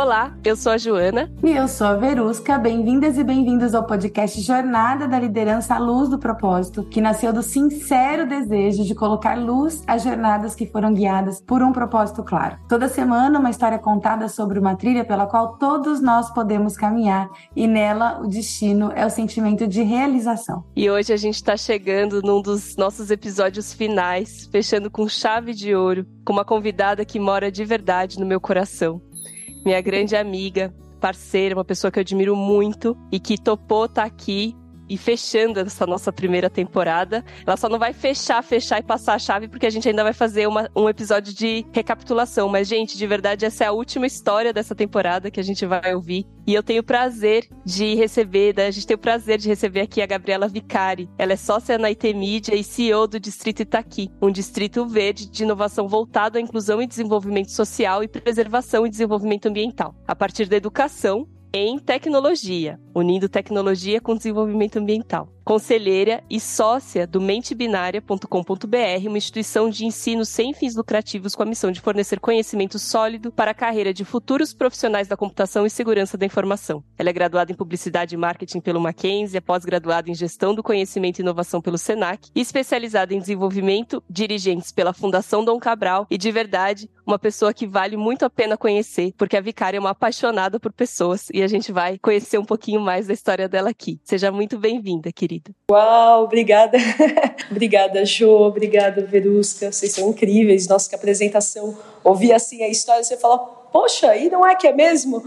Olá, eu sou a Joana. E eu sou a Verusca. Bem-vindas e bem-vindos ao podcast Jornada da Liderança à Luz do Propósito, que nasceu do sincero desejo de colocar luz às jornadas que foram guiadas por um propósito claro. Toda semana, uma história contada sobre uma trilha pela qual todos nós podemos caminhar e nela o destino é o sentimento de realização. E hoje a gente está chegando num dos nossos episódios finais, fechando com chave de ouro, com uma convidada que mora de verdade no meu coração minha grande amiga, parceira, uma pessoa que eu admiro muito e que topou estar tá aqui e fechando essa nossa primeira temporada. Ela só não vai fechar, fechar e passar a chave, porque a gente ainda vai fazer uma, um episódio de recapitulação. Mas, gente, de verdade, essa é a última história dessa temporada que a gente vai ouvir. E eu tenho o prazer de receber, né? a gente tem o prazer de receber aqui a Gabriela Vicari. Ela é sócia na IT Media e CEO do Distrito Itaqui, um distrito verde de inovação voltado à inclusão e desenvolvimento social e preservação e desenvolvimento ambiental. A partir da educação, em tecnologia, unindo tecnologia com desenvolvimento ambiental conselheira e sócia do mentebinária.com.br, uma instituição de ensino sem fins lucrativos com a missão de fornecer conhecimento sólido para a carreira de futuros profissionais da computação e segurança da informação. Ela é graduada em Publicidade e Marketing pelo Mackenzie, é pós-graduada em Gestão do Conhecimento e Inovação pelo SENAC e especializada em Desenvolvimento Dirigentes pela Fundação Dom Cabral e, de verdade, uma pessoa que vale muito a pena conhecer, porque a Vicária é uma apaixonada por pessoas e a gente vai conhecer um pouquinho mais da história dela aqui. Seja muito bem-vinda, querida Uau, obrigada. obrigada, Jo, obrigada, Verusca. Vocês são incríveis. Nossa, que apresentação. Ouvir assim a história, você fala, poxa, e não é que é mesmo?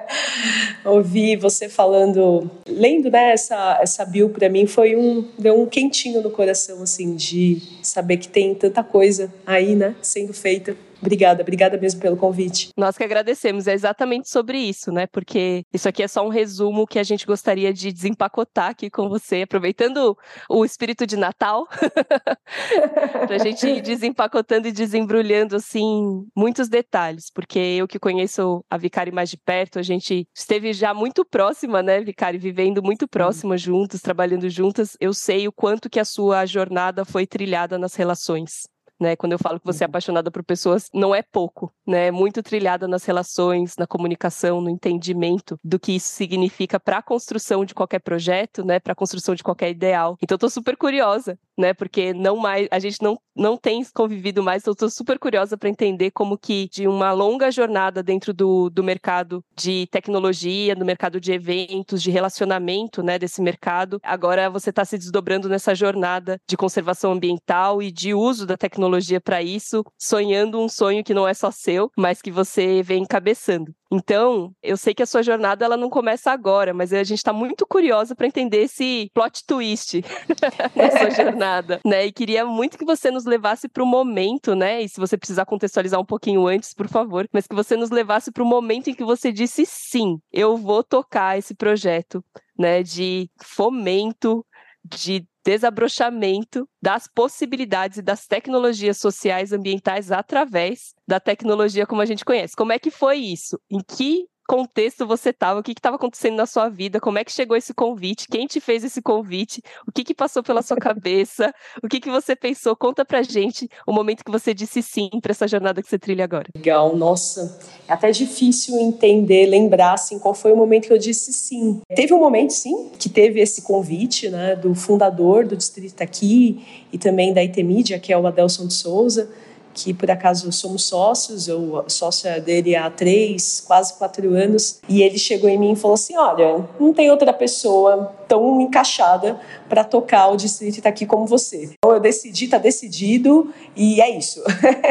Ouvir você falando, lendo né, essa, essa bio para mim foi um, deu um quentinho no coração, assim, de saber que tem tanta coisa aí, né, sendo feita. Obrigada, obrigada mesmo pelo convite. Nós que agradecemos, é exatamente sobre isso, né? Porque isso aqui é só um resumo que a gente gostaria de desempacotar aqui com você, aproveitando o espírito de Natal, para a gente ir desempacotando e desembrulhando, assim, muitos detalhes, porque eu que conheço a Vicari mais de perto, a gente esteve já muito próxima, né, Vicari, vivendo muito próxima juntos, trabalhando juntas, eu sei o quanto que a sua jornada foi trilhada nas relações né? Quando eu falo que você é uhum. apaixonada por pessoas, não é pouco, né? É muito trilhada nas relações, na comunicação, no entendimento do que isso significa para a construção de qualquer projeto, né? Para a construção de qualquer ideal. Então, estou super curiosa, né? Porque não mais, a gente não, não tem convivido mais, então estou super curiosa para entender como que de uma longa jornada dentro do, do mercado de tecnologia, no mercado de eventos, de relacionamento, né? Desse mercado, agora você está se desdobrando nessa jornada de conservação ambiental e de uso da tecnologia para isso, sonhando um sonho que não é só seu, mas que você vem encabeçando. Então, eu sei que a sua jornada ela não começa agora, mas a gente está muito curiosa para entender esse plot twist na sua jornada, né? E queria muito que você nos levasse para o momento, né? E se você precisar contextualizar um pouquinho antes, por favor, mas que você nos levasse para o momento em que você disse sim, eu vou tocar esse projeto, né? De fomento de desabrochamento das possibilidades e das tecnologias sociais ambientais através da tecnologia como a gente conhece. Como é que foi isso? Em que contexto você estava, o que estava acontecendo na sua vida, como é que chegou esse convite, quem te fez esse convite, o que, que passou pela sua cabeça, o que, que você pensou, conta pra gente o momento que você disse sim para essa jornada que você trilha agora. Legal, nossa, é até difícil entender, lembrar assim, qual foi o momento que eu disse sim. Teve um momento, sim, que teve esse convite, né, do fundador do Distrito aqui e também da IT Media, que é o Adelson de Souza, que por acaso somos sócios, eu sócia dele há três, quase quatro anos, e ele chegou em mim e falou assim: Olha, não tem outra pessoa tão encaixada para tocar o distrito está aqui como você. Então eu decidi, tá decidido e é isso.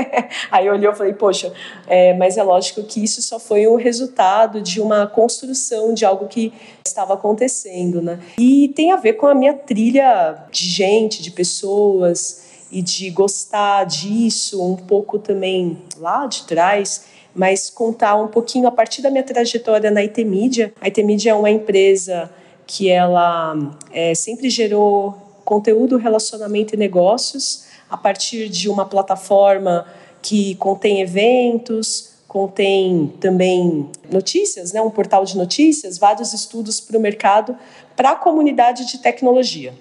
Aí eu olhei e falei: Poxa, é, mas é lógico que isso só foi o resultado de uma construção de algo que estava acontecendo, né? E tem a ver com a minha trilha de gente, de pessoas e de gostar disso, um pouco também lá de trás, mas contar um pouquinho a partir da minha trajetória na IT Media. A IT Media é uma empresa que ela é, sempre gerou conteúdo, relacionamento e negócios a partir de uma plataforma que contém eventos, contém também notícias, né, um portal de notícias, vários estudos para o mercado, para a comunidade de tecnologia.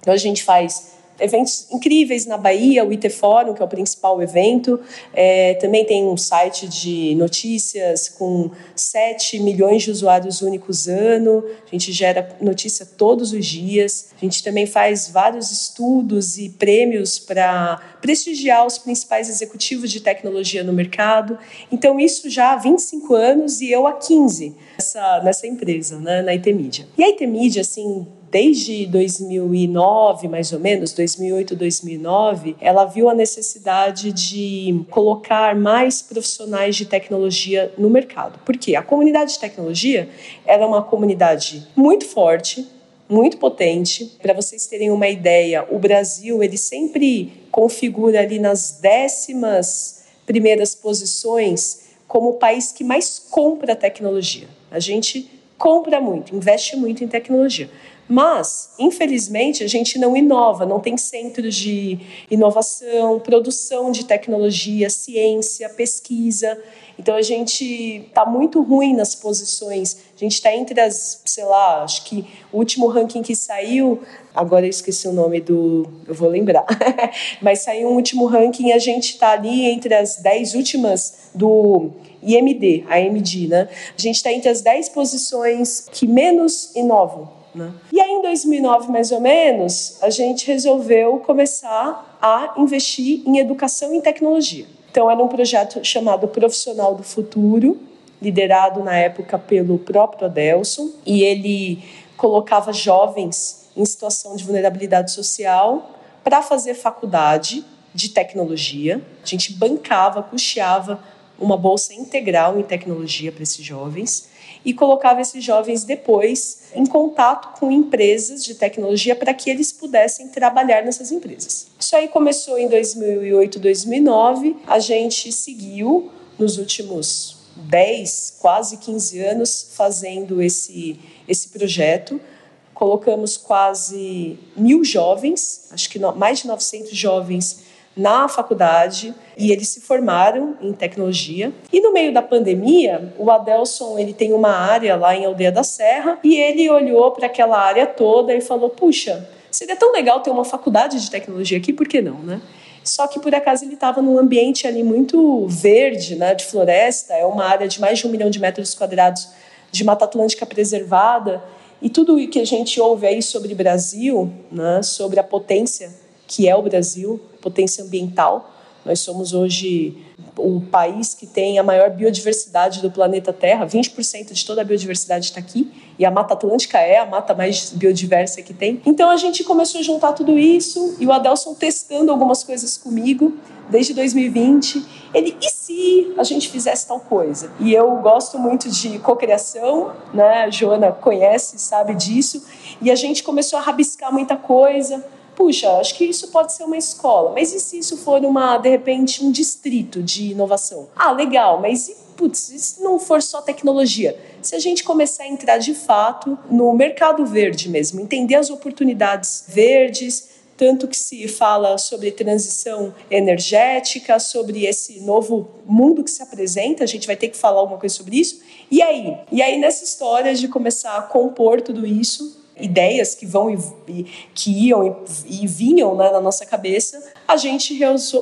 Então a gente faz eventos incríveis na Bahia, o IT Fórum, que é o principal evento. É, também tem um site de notícias com 7 milhões de usuários únicos ano. A gente gera notícia todos os dias. A gente também faz vários estudos e prêmios para prestigiar os principais executivos de tecnologia no mercado. Então, isso já há 25 anos e eu há 15 nessa, nessa empresa, né, na IT Media. E a IT Media, assim, desde 2009, mais ou menos, 2008, 2009, ela viu a necessidade de colocar mais profissionais de tecnologia no mercado. Por quê? A comunidade de tecnologia era uma comunidade muito forte, muito potente. Para vocês terem uma ideia, o Brasil ele sempre configura ali nas décimas primeiras posições como o país que mais compra tecnologia. A gente compra muito, investe muito em tecnologia. Mas, infelizmente, a gente não inova, não tem centros de inovação, produção de tecnologia, ciência, pesquisa. Então a gente está muito ruim nas posições. A gente está entre as, sei lá, acho que o último ranking que saiu, agora eu esqueci o nome do, eu vou lembrar, mas saiu um último ranking, a gente está ali entre as 10 últimas do IMD, a AMD, né? A gente está entre as 10 posições que menos inovam. Né? E aí, em 2009, mais ou menos, a gente resolveu começar a investir em educação e tecnologia. Então, era um projeto chamado Profissional do Futuro, liderado na época pelo próprio Adelson, e ele colocava jovens em situação de vulnerabilidade social para fazer faculdade de tecnologia. A gente bancava, custeava uma bolsa integral em tecnologia para esses jovens e colocava esses jovens depois em contato com empresas de tecnologia para que eles pudessem trabalhar nessas empresas. Isso aí começou em 2008, 2009. A gente seguiu nos últimos 10, quase 15 anos fazendo esse, esse projeto. Colocamos quase mil jovens, acho que mais de 900 jovens na faculdade e eles se formaram em tecnologia. E no meio da pandemia, o Adelson ele tem uma área lá em Aldeia da Serra e ele olhou para aquela área toda e falou: puxa, seria tão legal ter uma faculdade de tecnologia aqui, por que não, né? Só que por acaso ele estava num ambiente ali muito verde, né, de floresta, é uma área de mais de um milhão de metros quadrados de Mata Atlântica preservada. E tudo o que a gente ouve aí sobre Brasil, né, sobre a potência que é o Brasil, potência ambiental. Nós somos hoje o país que tem a maior biodiversidade do planeta Terra, 20% de toda a biodiversidade está aqui, e a Mata Atlântica é a mata mais biodiversa que tem. Então a gente começou a juntar tudo isso, e o Adelson testando algumas coisas comigo desde 2020. Ele, e se a gente fizesse tal coisa? E eu gosto muito de cocriação, né? A Joana conhece, sabe disso, e a gente começou a rabiscar muita coisa puxa, acho que isso pode ser uma escola, mas e se isso for uma, de repente, um distrito de inovação? Ah, legal, mas e, putz, e se não for só tecnologia? Se a gente começar a entrar de fato no mercado verde mesmo, entender as oportunidades verdes, tanto que se fala sobre transição energética, sobre esse novo mundo que se apresenta, a gente vai ter que falar alguma coisa sobre isso. E aí? E aí, nessa história de começar a compor tudo isso, ideias que vão e, que iam e, e vinham né, na nossa cabeça, a gente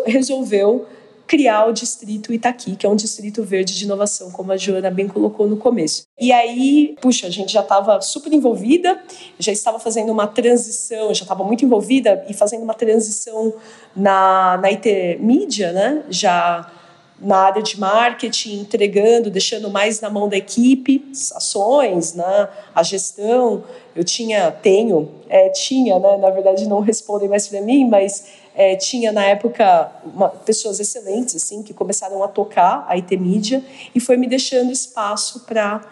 resolveu criar o distrito Itaqui, que é um distrito verde de inovação, como a Joana bem colocou no começo. E aí, puxa, a gente já estava super envolvida, já estava fazendo uma transição, já estava muito envolvida e fazendo uma transição na, na IT Mídia, né? Já na área de marketing, entregando, deixando mais na mão da equipe, ações, né, a gestão. Eu tinha, tenho, é, tinha, né, na verdade não respondem mais para mim, mas é, tinha na época uma, pessoas excelentes assim que começaram a tocar a IT Mídia e foi me deixando espaço para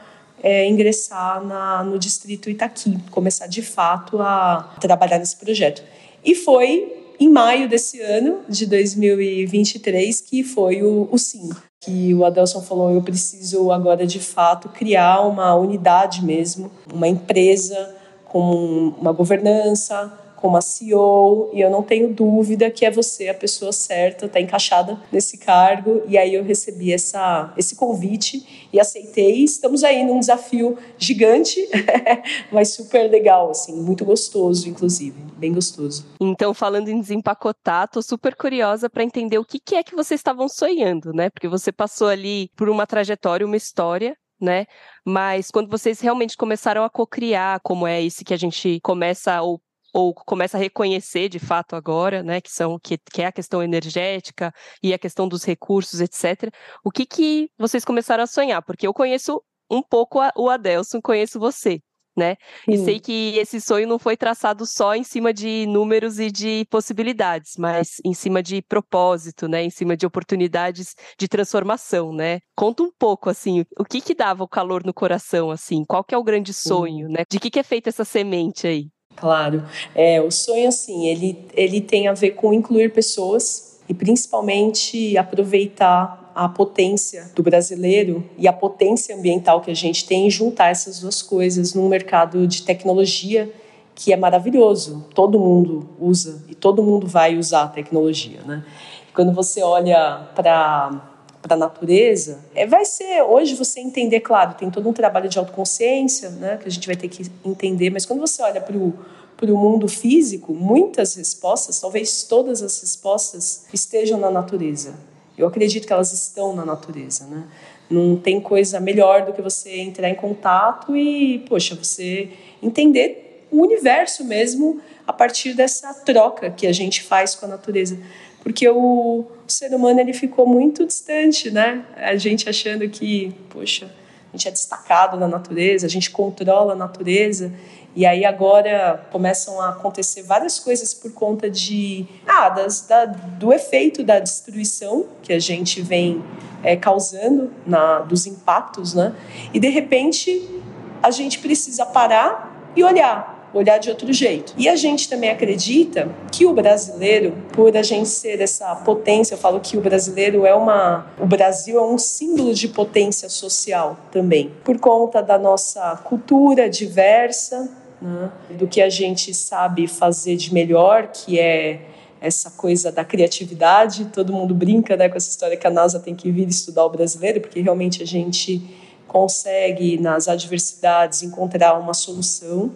é, ingressar na, no distrito Itaqui, começar de fato a trabalhar nesse projeto. E foi em maio desse ano, de 2023, que foi o, o SIM. Que o Adelson falou: eu preciso agora de fato criar uma unidade mesmo, uma empresa com uma governança, como a CEO e eu não tenho dúvida que é você a pessoa certa, está encaixada nesse cargo. E aí eu recebi essa, esse convite e aceitei. Estamos aí num desafio gigante, mas super legal, assim, muito gostoso, inclusive, bem gostoso. Então, falando em desempacotar, tô super curiosa para entender o que, que é que vocês estavam sonhando, né? Porque você passou ali por uma trajetória, uma história né? Mas quando vocês realmente começaram a cocriar, como é esse que a gente começa ou ou começa a reconhecer de fato agora, né, que são que, que é a questão energética e a questão dos recursos, etc. O que que vocês começaram a sonhar? Porque eu conheço um pouco a, o Adelson, conheço você, né? Sim. E sei que esse sonho não foi traçado só em cima de números e de possibilidades, mas em cima de propósito, né? Em cima de oportunidades de transformação, né? Conta um pouco, assim, o que que dava o calor no coração, assim? Qual que é o grande sonho, né? De que que é feita essa semente aí? Claro. É, o sonho, assim, ele, ele tem a ver com incluir pessoas e principalmente aproveitar a potência do brasileiro e a potência ambiental que a gente tem e juntar essas duas coisas num mercado de tecnologia que é maravilhoso. Todo mundo usa e todo mundo vai usar a tecnologia, né? Quando você olha para para a natureza, é, vai ser hoje você entender, claro, tem todo um trabalho de autoconsciência, né, que a gente vai ter que entender, mas quando você olha para o para o mundo físico, muitas respostas, talvez todas as respostas estejam na natureza. Eu acredito que elas estão na natureza, né? Não tem coisa melhor do que você entrar em contato e, poxa, você entender o universo mesmo a partir dessa troca que a gente faz com a natureza porque o, o ser humano ele ficou muito distante, né? A gente achando que, poxa, a gente é destacado na natureza, a gente controla a natureza. E aí agora começam a acontecer várias coisas por conta de ah, das, da, do efeito da destruição que a gente vem é, causando na, dos impactos, né? E de repente a gente precisa parar e olhar olhar de outro jeito. E a gente também acredita que o brasileiro, por a gente ser essa potência, eu falo que o brasileiro é uma. O Brasil é um símbolo de potência social também, por conta da nossa cultura diversa, né, do que a gente sabe fazer de melhor, que é essa coisa da criatividade. Todo mundo brinca né, com essa história que a NASA tem que vir estudar o brasileiro, porque realmente a gente consegue, nas adversidades, encontrar uma solução.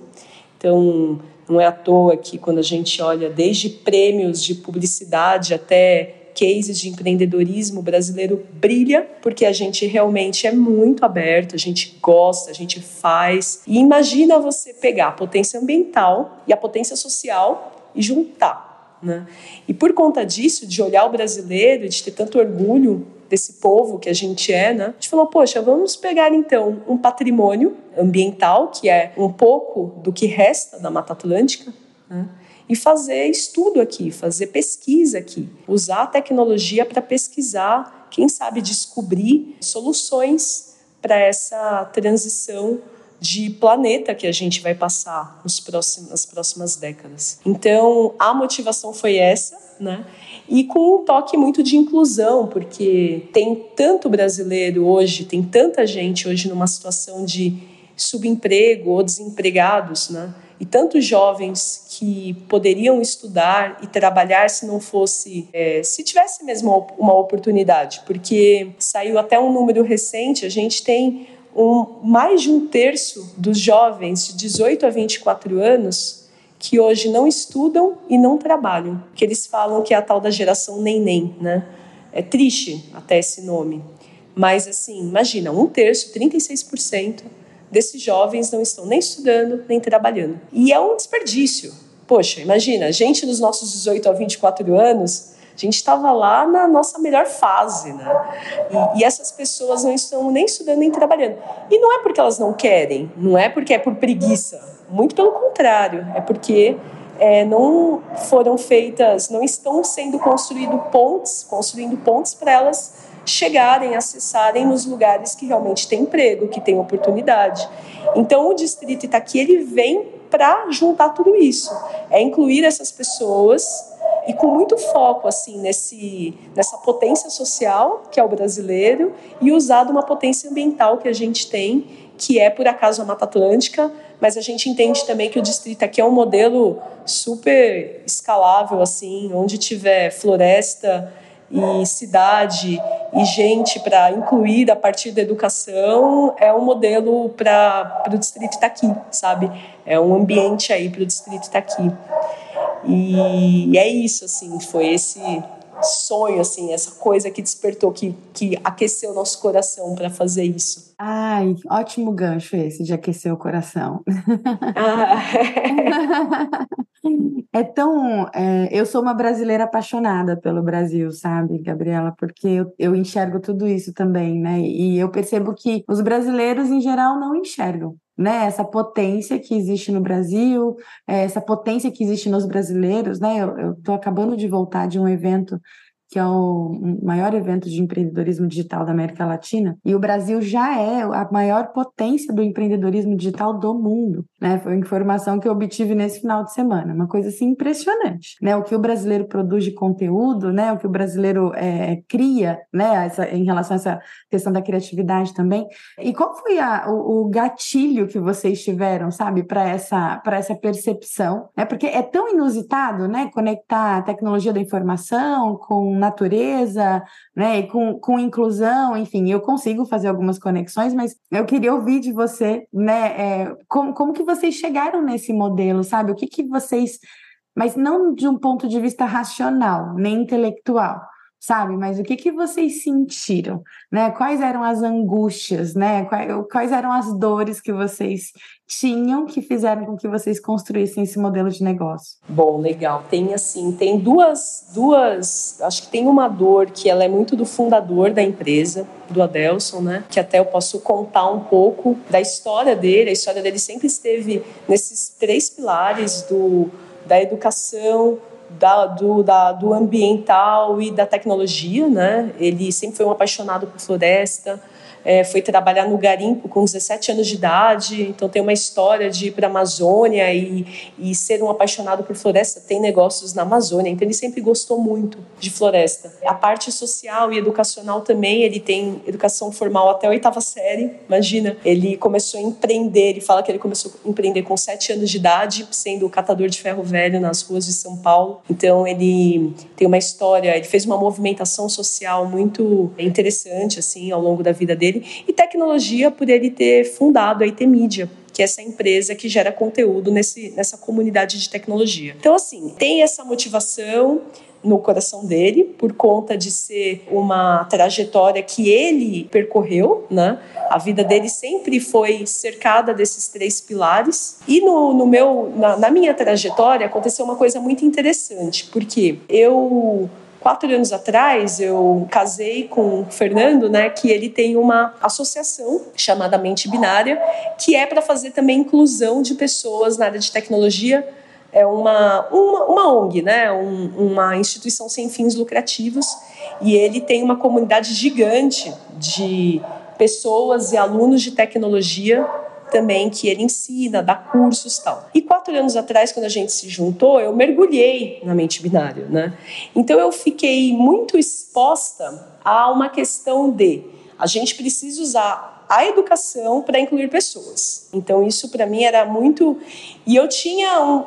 Então, não é à toa que quando a gente olha desde prêmios de publicidade até cases de empreendedorismo brasileiro brilha porque a gente realmente é muito aberto, a gente gosta, a gente faz. E imagina você pegar a potência ambiental e a potência social e juntar. Né? E por conta disso, de olhar o brasileiro, de ter tanto orgulho desse povo que a gente é, né? A gente falou, poxa, vamos pegar então um patrimônio ambiental, que é um pouco do que resta da Mata Atlântica, né? e fazer estudo aqui, fazer pesquisa aqui, usar a tecnologia para pesquisar, quem sabe descobrir soluções para essa transição de planeta que a gente vai passar nos próximos, nas próximas décadas. Então, a motivação foi essa, né? E com um toque muito de inclusão, porque tem tanto brasileiro hoje, tem tanta gente hoje numa situação de subemprego ou desempregados, né? E tantos jovens que poderiam estudar e trabalhar se não fosse, é, se tivesse mesmo uma oportunidade, porque saiu até um número recente, a gente tem mais de um terço dos jovens de 18 a 24 anos que hoje não estudam e não trabalham, que eles falam que é a tal da geração neném, né? É triste até esse nome, mas assim, imagina, um terço, 36% desses jovens não estão nem estudando nem trabalhando. E é um desperdício. Poxa, imagina, a gente nos nossos 18 a 24 anos, a gente estava lá na nossa melhor fase, né? E, e, essas pessoas não estão nem estudando nem trabalhando. E não é porque elas não querem, não é porque é por preguiça muito pelo contrário, é porque é, não foram feitas, não estão sendo construídos pontes, construindo pontes para elas chegarem, acessarem nos lugares que realmente tem emprego, que tem oportunidade. Então o distrito Itaqui ele vem para juntar tudo isso, é incluir essas pessoas e com muito foco assim nesse nessa potência social que é o brasileiro e usar uma potência ambiental que a gente tem, que é por acaso a Mata Atlântica, mas a gente entende também que o distrito aqui é um modelo super escalável, assim, onde tiver floresta e cidade e gente para incluir a partir da educação é um modelo para o distrito estar tá aqui, sabe? É um ambiente aí para o distrito estar tá aqui. E, é isso, assim, foi esse sonho, assim, essa coisa que despertou, que, que aqueceu nosso coração para fazer isso. Ai, ótimo gancho esse de aquecer o coração. Ah. é tão. É, eu sou uma brasileira apaixonada pelo Brasil, sabe, Gabriela? Porque eu, eu enxergo tudo isso também, né? E eu percebo que os brasileiros, em geral, não enxergam né, essa potência que existe no Brasil, é, essa potência que existe nos brasileiros, né? Eu estou acabando de voltar de um evento que é o maior evento de empreendedorismo digital da América Latina, e o Brasil já é a maior potência do empreendedorismo digital do mundo, né? Foi informação que eu obtive nesse final de semana, uma coisa assim impressionante, né? O que o brasileiro produz de conteúdo, né? O que o brasileiro é, cria, né? Essa, em relação a essa questão da criatividade também. E qual foi a, o, o gatilho que vocês tiveram, sabe, para essa para essa percepção, né? Porque é tão inusitado, né? Conectar a tecnologia da informação com natureza, né, e com, com inclusão, enfim, eu consigo fazer algumas conexões, mas eu queria ouvir de você, né, é, como, como que vocês chegaram nesse modelo, sabe? O que que vocês, mas não de um ponto de vista racional, nem intelectual, sabe? Mas o que que vocês sentiram, né? Quais eram as angústias, né? Quais, eram as dores que vocês tinham que fizeram com que vocês construíssem esse modelo de negócio? Bom, legal. Tem assim, tem duas, duas, acho que tem uma dor que ela é muito do fundador da empresa, do Adelson, né? Que até eu posso contar um pouco da história dele. A história dele sempre esteve nesses três pilares do da educação, da, do, da, do ambiental e da tecnologia, né? Ele sempre foi um apaixonado por floresta, é, foi trabalhar no garimpo com 17 anos de idade, então tem uma história de ir para a Amazônia e, e ser um apaixonado por floresta, tem negócios na Amazônia, então ele sempre gostou muito de floresta. A parte social e educacional também, ele tem educação formal até a oitava série, imagina. Ele começou a empreender, ele fala que ele começou a empreender com 7 anos de idade, sendo catador de ferro velho nas ruas de São Paulo. Então ele tem uma história, ele fez uma movimentação social muito interessante assim ao longo da vida dele dele, e tecnologia por ele ter fundado a IT Media, que é essa empresa que gera conteúdo nesse, nessa comunidade de tecnologia. Então, assim, tem essa motivação no coração dele, por conta de ser uma trajetória que ele percorreu, né? A vida dele sempre foi cercada desses três pilares. E no, no meu, na, na minha trajetória aconteceu uma coisa muito interessante, porque eu quatro anos atrás eu casei com o Fernando, né, que ele tem uma associação chamada Mente Binária, que é para fazer também inclusão de pessoas na área de tecnologia. É uma, uma, uma ONG, né, um, uma instituição sem fins lucrativos, e ele tem uma comunidade gigante de pessoas e alunos de tecnologia também que ele ensina, dá cursos tal. E quatro anos atrás, quando a gente se juntou, eu mergulhei na mente binária, né? Então eu fiquei muito exposta a uma questão de a gente precisa usar a educação para incluir pessoas. Então isso para mim era muito e eu tinha um,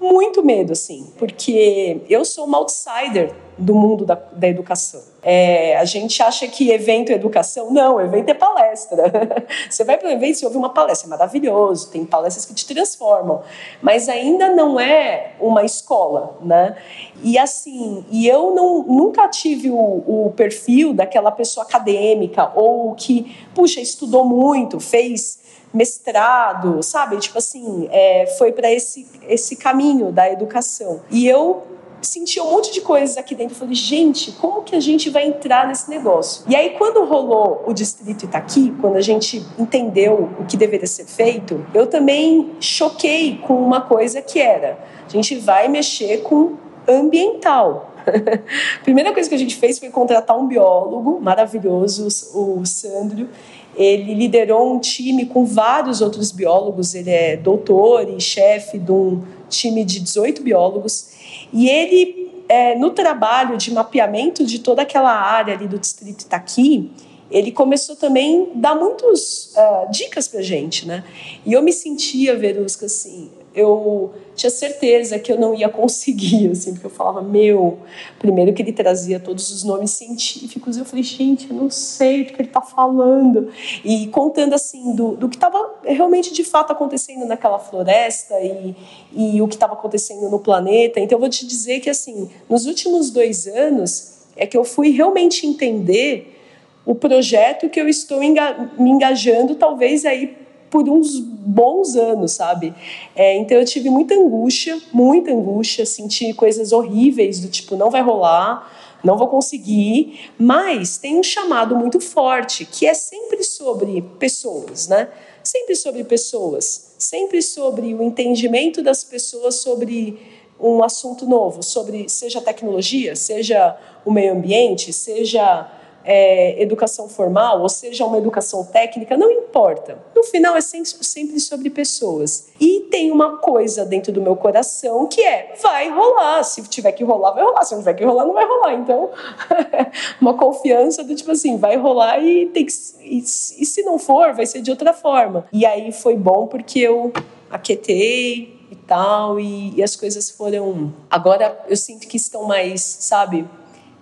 muito medo assim, porque eu sou uma outsider do mundo da, da educação. É, a gente acha que evento é educação. Não, evento é palestra. Você vai para um evento e ouve uma palestra, é maravilhoso, tem palestras que te transformam, mas ainda não é uma escola, né? E assim, e eu não, nunca tive o, o perfil daquela pessoa acadêmica ou que, puxa, estudou muito, fez mestrado, sabe? Tipo assim, é, foi para esse, esse caminho da educação. E eu senti um monte de coisas aqui dentro. falei, gente, como que a gente vai entrar nesse negócio? E aí, quando rolou o Distrito Itaqui, quando a gente entendeu o que deveria ser feito, eu também choquei com uma coisa que era: a gente vai mexer com ambiental. a primeira coisa que a gente fez foi contratar um biólogo maravilhoso, o Sandro. Ele liderou um time com vários outros biólogos, ele é doutor e chefe de um time de 18 biólogos e ele, é, no trabalho de mapeamento de toda aquela área ali do distrito Itaqui, ele começou também a dar muitas uh, dicas para gente, né? E eu me sentia, Verusca, assim, eu tinha certeza que eu não ia conseguir, assim, porque eu falava, meu, primeiro que ele trazia todos os nomes científicos, eu falei, gente, eu não sei o que ele está falando. E contando, assim, do, do que estava realmente, de fato, acontecendo naquela floresta e, e o que estava acontecendo no planeta. Então, eu vou te dizer que, assim, nos últimos dois anos, é que eu fui realmente entender o projeto que eu estou me engajando, talvez aí por uns bons anos, sabe? É, então eu tive muita angústia, muita angústia, senti coisas horríveis do tipo não vai rolar, não vou conseguir, mas tem um chamado muito forte que é sempre sobre pessoas, né? Sempre sobre pessoas, sempre sobre o entendimento das pessoas sobre um assunto novo, sobre seja tecnologia, seja o meio ambiente, seja é, educação formal, ou seja, uma educação técnica, não importa. No final é sempre sobre pessoas. E tem uma coisa dentro do meu coração que é: vai rolar. Se tiver que rolar, vai rolar. Se não tiver que rolar, não vai rolar. Então, uma confiança do tipo assim: vai rolar e tem que. E, e se não for, vai ser de outra forma. E aí foi bom porque eu aquietei e tal, e, e as coisas foram. Agora eu sinto que estão mais, sabe?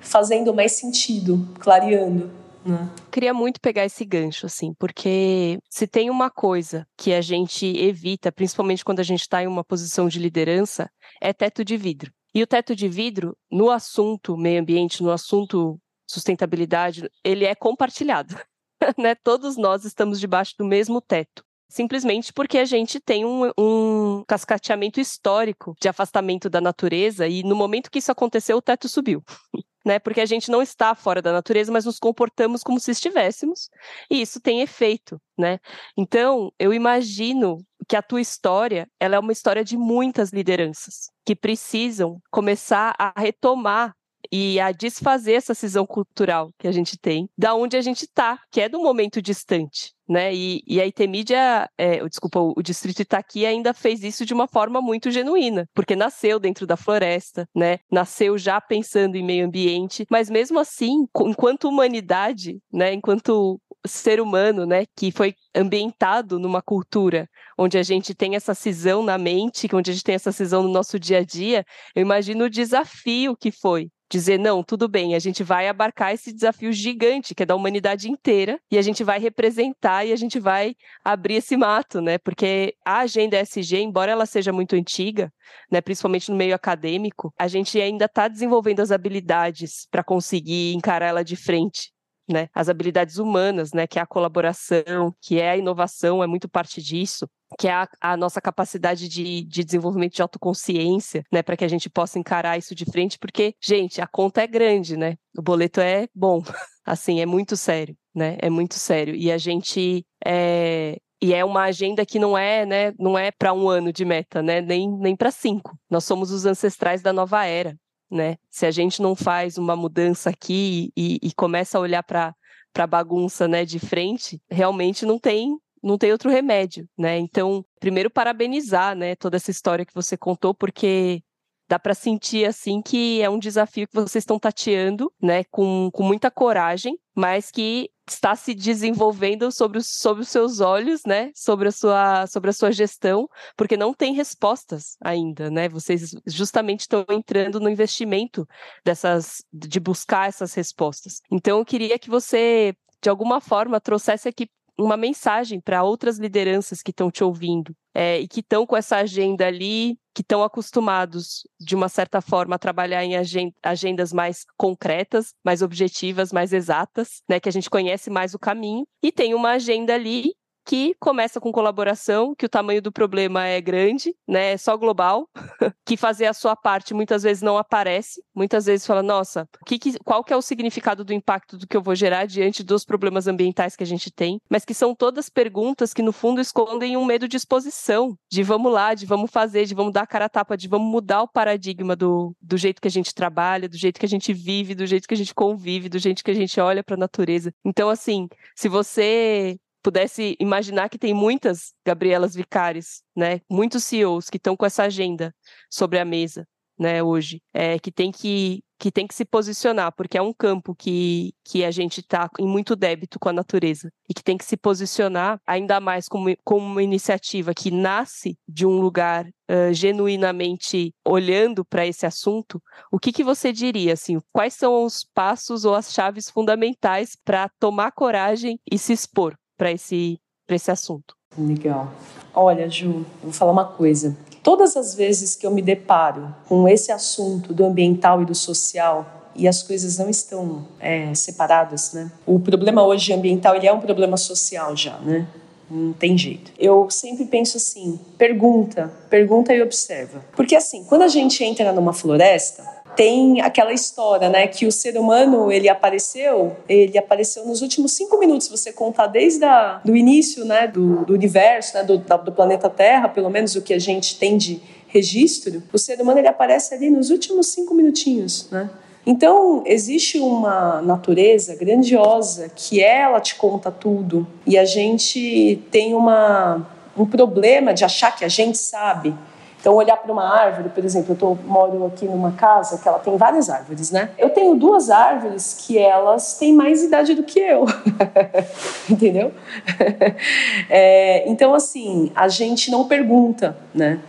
Fazendo mais sentido, clareando. Né? Queria muito pegar esse gancho, assim, porque se tem uma coisa que a gente evita, principalmente quando a gente está em uma posição de liderança, é teto de vidro. E o teto de vidro, no assunto meio ambiente, no assunto sustentabilidade, ele é compartilhado. né? Todos nós estamos debaixo do mesmo teto simplesmente porque a gente tem um, um, cascateamento histórico de afastamento da natureza e no momento que isso aconteceu, o teto subiu né? Porque a gente não está fora da natureza, mas nos comportamos como se estivéssemos, e isso tem efeito, né? Então, eu imagino que a tua história, ela é uma história de muitas lideranças que precisam começar a retomar e a desfazer essa cisão cultural que a gente tem, da onde a gente está, que é do momento distante. Né? E, e a IT Media, é, desculpa, o Distrito Itaqui ainda fez isso de uma forma muito genuína, porque nasceu dentro da floresta, né? Nasceu já pensando em meio ambiente, mas mesmo assim, enquanto humanidade, né? Enquanto ser humano, né? Que foi ambientado numa cultura onde a gente tem essa cisão na mente, onde a gente tem essa cisão no nosso dia a dia, eu imagino o desafio que foi dizer, não, tudo bem, a gente vai abarcar esse desafio gigante, que é da humanidade inteira, e a gente vai representar e a gente vai abrir esse mato, né? Porque a agenda SG, embora ela seja muito antiga, né, principalmente no meio acadêmico, a gente ainda está desenvolvendo as habilidades para conseguir encarar ela de frente né? As habilidades humanas, né? Que é a colaboração, que é a inovação, é muito parte disso que é a, a, nossa capacidade de, de desenvolvimento de autoconsciência, né, para que a gente possa encarar isso de frente, porque, gente, a conta é grande, né? O boleto é bom, assim, é muito sério, né? É muito sério. E a gente é, e é uma agenda que não é, né, não é para um ano de meta, né, nem, nem para cinco. Nós somos os ancestrais da nova era né? Se a gente não faz uma mudança aqui e, e começa a olhar para a bagunça, né, de frente, realmente não tem não tem outro remédio, né? Então, primeiro parabenizar, né, toda essa história que você contou, porque dá para sentir assim que é um desafio que vocês estão tateando, né, com, com muita coragem, mas que está se desenvolvendo sobre, sobre os seus olhos, né, sobre a sua sobre a sua gestão, porque não tem respostas ainda, né? Vocês justamente estão entrando no investimento dessas de buscar essas respostas. Então eu queria que você de alguma forma trouxesse aqui uma mensagem para outras lideranças que estão te ouvindo é, e que estão com essa agenda ali, que estão acostumados, de uma certa forma, a trabalhar em agendas mais concretas, mais objetivas, mais exatas, né, que a gente conhece mais o caminho, e tem uma agenda ali que começa com colaboração, que o tamanho do problema é grande, né? É só global, que fazer a sua parte muitas vezes não aparece, muitas vezes fala, nossa, que que, qual que é o significado do impacto do que eu vou gerar diante dos problemas ambientais que a gente tem, mas que são todas perguntas que no fundo escondem um medo de exposição, de vamos lá, de vamos fazer, de vamos dar a cara a tapa, de vamos mudar o paradigma do, do jeito que a gente trabalha, do jeito que a gente vive, do jeito que a gente convive, do jeito que a gente olha para a natureza. Então, assim, se você pudesse imaginar que tem muitas Gabrielas Vicares, né? Muitos CEOs que estão com essa agenda sobre a mesa, né? Hoje, é, que tem que que tem que se posicionar, porque é um campo que, que a gente está em muito débito com a natureza e que tem que se posicionar ainda mais como, como uma iniciativa que nasce de um lugar uh, genuinamente olhando para esse assunto, o que, que você diria? Assim, quais são os passos ou as chaves fundamentais para tomar coragem e se expor para esse, esse assunto? Legal. Olha, Ju, vou falar uma coisa. Todas as vezes que eu me deparo com esse assunto do ambiental e do social, e as coisas não estão é, separadas, né? O problema hoje ambiental ele é um problema social já, né? Não tem jeito. Eu sempre penso assim: pergunta, pergunta e observa. Porque assim, quando a gente entra numa floresta, tem aquela história, né, que o ser humano ele apareceu, ele apareceu nos últimos cinco minutos. Se você contar desde a, do início, né, do, do universo, né, do, do planeta Terra, pelo menos o que a gente tem de registro, o ser humano ele aparece ali nos últimos cinco minutinhos, né? Então, existe uma natureza grandiosa que ela te conta tudo e a gente tem uma, um problema de achar que a gente sabe. Então, olhar para uma árvore, por exemplo, eu tô, moro aqui numa casa que ela tem várias árvores, né? Eu tenho duas árvores que elas têm mais idade do que eu, entendeu? É, então, assim, a gente não pergunta, né?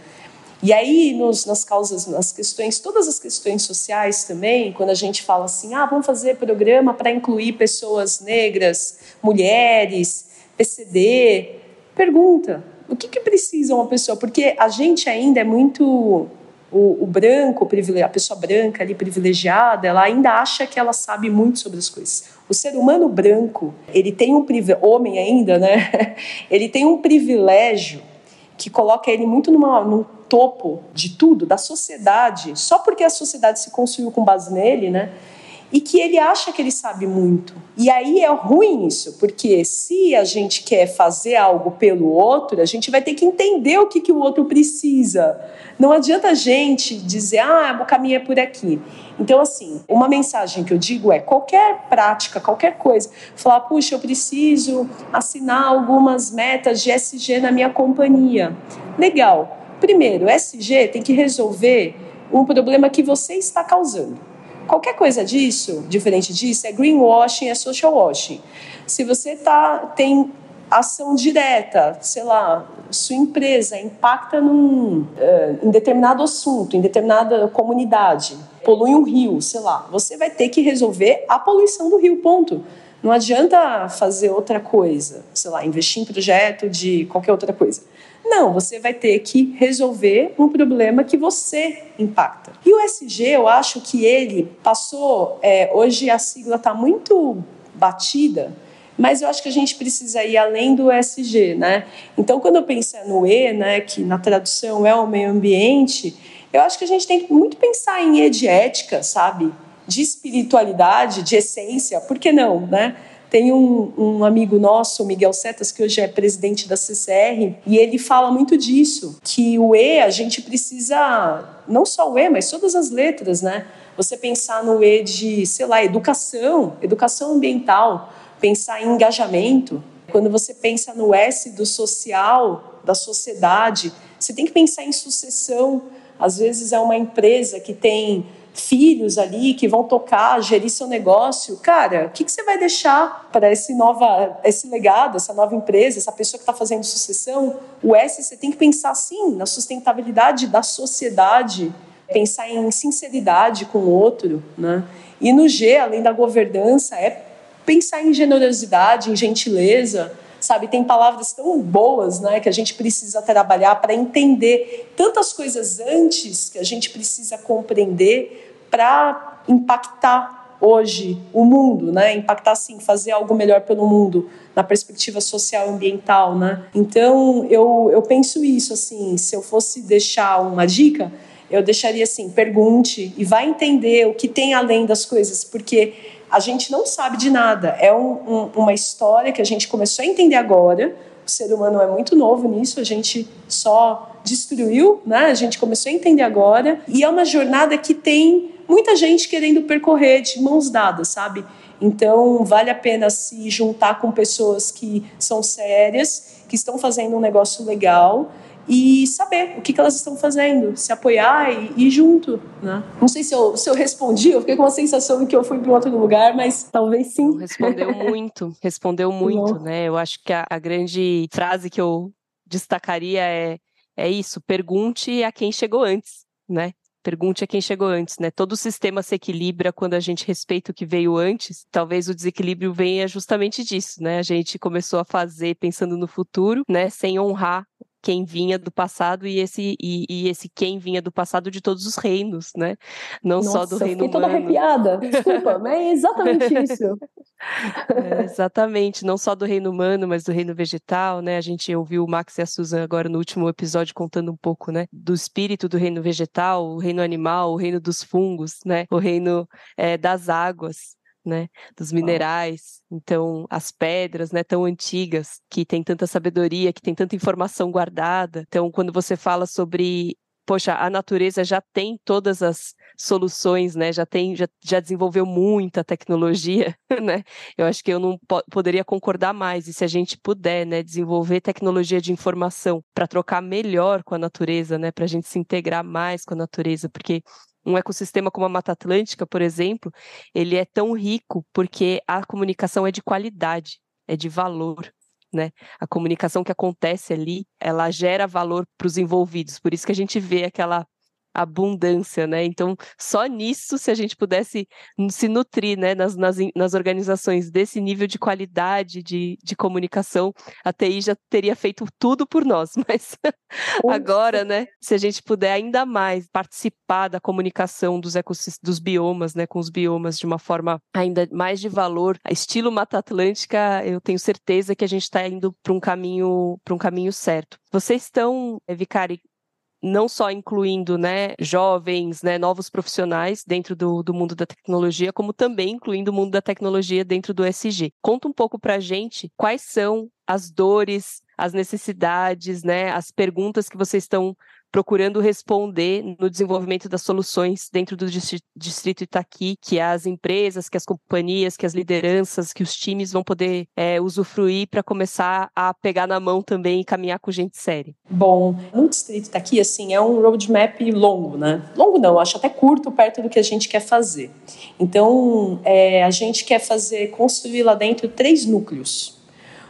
E aí, nos, nas causas, nas questões, todas as questões sociais também, quando a gente fala assim, ah, vamos fazer programa para incluir pessoas negras, mulheres, PCD, pergunta, o que, que precisa uma pessoa? Porque a gente ainda é muito. O, o branco, a pessoa branca ali privilegiada, ela ainda acha que ela sabe muito sobre as coisas. O ser humano branco, ele tem um privilégio, homem ainda, né? Ele tem um privilégio que coloca ele muito numa, num topo de tudo, da sociedade, só porque a sociedade se construiu com base nele, né? E que ele acha que ele sabe muito. E aí é ruim isso, porque se a gente quer fazer algo pelo outro, a gente vai ter que entender o que, que o outro precisa. Não adianta a gente dizer, ah, o caminho é por aqui. Então, assim, uma mensagem que eu digo é: qualquer prática, qualquer coisa, falar, puxa, eu preciso assinar algumas metas de SG na minha companhia. Legal. Primeiro, SG tem que resolver um problema que você está causando. Qualquer coisa disso, diferente disso, é greenwashing, é social washing. Se você tá, tem ação direta, sei lá, sua empresa impacta num, uh, em determinado assunto, em determinada comunidade, polui um rio, sei lá, você vai ter que resolver a poluição do rio, ponto. Não adianta fazer outra coisa, sei lá, investir em projeto de qualquer outra coisa. Não, você vai ter que resolver um problema que você impacta. E o SG, eu acho que ele passou. É, hoje a sigla está muito batida, mas eu acho que a gente precisa ir além do SG, né? Então, quando eu penso no E, né, que na tradução é o meio ambiente, eu acho que a gente tem que muito pensar em E de ética, sabe? De espiritualidade, de essência, por que não, né? Tem um, um, amigo nosso, Miguel Setas, que hoje é presidente da CCR, e ele fala muito disso, que o E a gente precisa, não só o E, mas todas as letras, né? Você pensar no E de, sei lá, educação, educação ambiental, pensar em engajamento. Quando você pensa no S do social, da sociedade, você tem que pensar em sucessão. Às vezes é uma empresa que tem filhos ali que vão tocar, gerir seu negócio, cara, o que, que você vai deixar para esse nova, esse legado, essa nova empresa, essa pessoa que está fazendo sucessão? O S você tem que pensar sim na sustentabilidade da sociedade, pensar em sinceridade com o outro, né? E no G, além da governança, é pensar em generosidade, em gentileza, sabe? Tem palavras tão boas, né, que a gente precisa trabalhar para entender tantas coisas antes que a gente precisa compreender para impactar hoje o mundo, né? Impactar sim, fazer algo melhor pelo mundo na perspectiva social e ambiental, né? Então eu, eu penso isso assim, se eu fosse deixar uma dica, eu deixaria assim, pergunte e vai entender o que tem além das coisas, porque a gente não sabe de nada. É um, um, uma história que a gente começou a entender agora. O ser humano é muito novo nisso, a gente só destruiu, né? A gente começou a entender agora. E é uma jornada que tem muita gente querendo percorrer de mãos dadas, sabe? Então, vale a pena se juntar com pessoas que são sérias, que estão fazendo um negócio legal e saber o que, que elas estão fazendo, se apoiar e ir junto. Né? Não sei se eu, se eu respondi, eu fiquei com uma sensação de que eu fui para outro lugar, mas talvez sim. Respondeu muito, respondeu muito, né? Eu acho que a, a grande frase que eu destacaria é, é isso: pergunte a quem chegou antes, né? Pergunte a quem chegou antes, né? Todo o sistema se equilibra quando a gente respeita o que veio antes. Talvez o desequilíbrio venha justamente disso, né? A gente começou a fazer pensando no futuro, né? Sem honrar quem vinha do passado e esse e, e, esse quem vinha do passado de todos os reinos, né? Não Nossa, só do reino eu toda arrepiada. Desculpa, mas é exatamente isso. É, exatamente, não só do reino humano, mas do reino vegetal, né? A gente ouviu o Max e a Susan agora no último episódio contando um pouco, né? Do espírito do reino vegetal, o reino animal, o reino dos fungos, né? O reino é, das águas, né, dos minerais, então as pedras, né, tão antigas, que tem tanta sabedoria, que tem tanta informação guardada. Então, quando você fala sobre, poxa, a natureza já tem todas as soluções, né, já tem, já, já desenvolveu muita tecnologia, né? Eu acho que eu não po poderia concordar mais. E se a gente puder, né, desenvolver tecnologia de informação para trocar melhor com a natureza, né, para a gente se integrar mais com a natureza, porque um ecossistema como a Mata Atlântica, por exemplo, ele é tão rico porque a comunicação é de qualidade, é de valor. Né? A comunicação que acontece ali, ela gera valor para os envolvidos. Por isso que a gente vê aquela abundância, né? Então, só nisso, se a gente pudesse se nutrir, né, nas, nas, nas organizações desse nível de qualidade de, de comunicação, a TI já teria feito tudo por nós, mas agora, né, se a gente puder ainda mais participar da comunicação dos ecossistemas, dos biomas, né, com os biomas de uma forma ainda mais de valor, estilo Mata Atlântica, eu tenho certeza que a gente está indo para um caminho para um caminho certo. Vocês estão, eh, Vicari, não só incluindo né, jovens, né, novos profissionais dentro do, do mundo da tecnologia, como também incluindo o mundo da tecnologia dentro do SG. Conta um pouco para a gente quais são as dores, as necessidades, né, as perguntas que vocês estão procurando responder no desenvolvimento das soluções dentro do distrito Itaqui, que as empresas, que as companhias, que as lideranças, que os times vão poder é, usufruir para começar a pegar na mão também e caminhar com gente séria. Bom, no distrito Itaqui, assim, é um roadmap longo, né? Longo não, acho até curto perto do que a gente quer fazer. Então, é, a gente quer fazer, construir lá dentro três núcleos.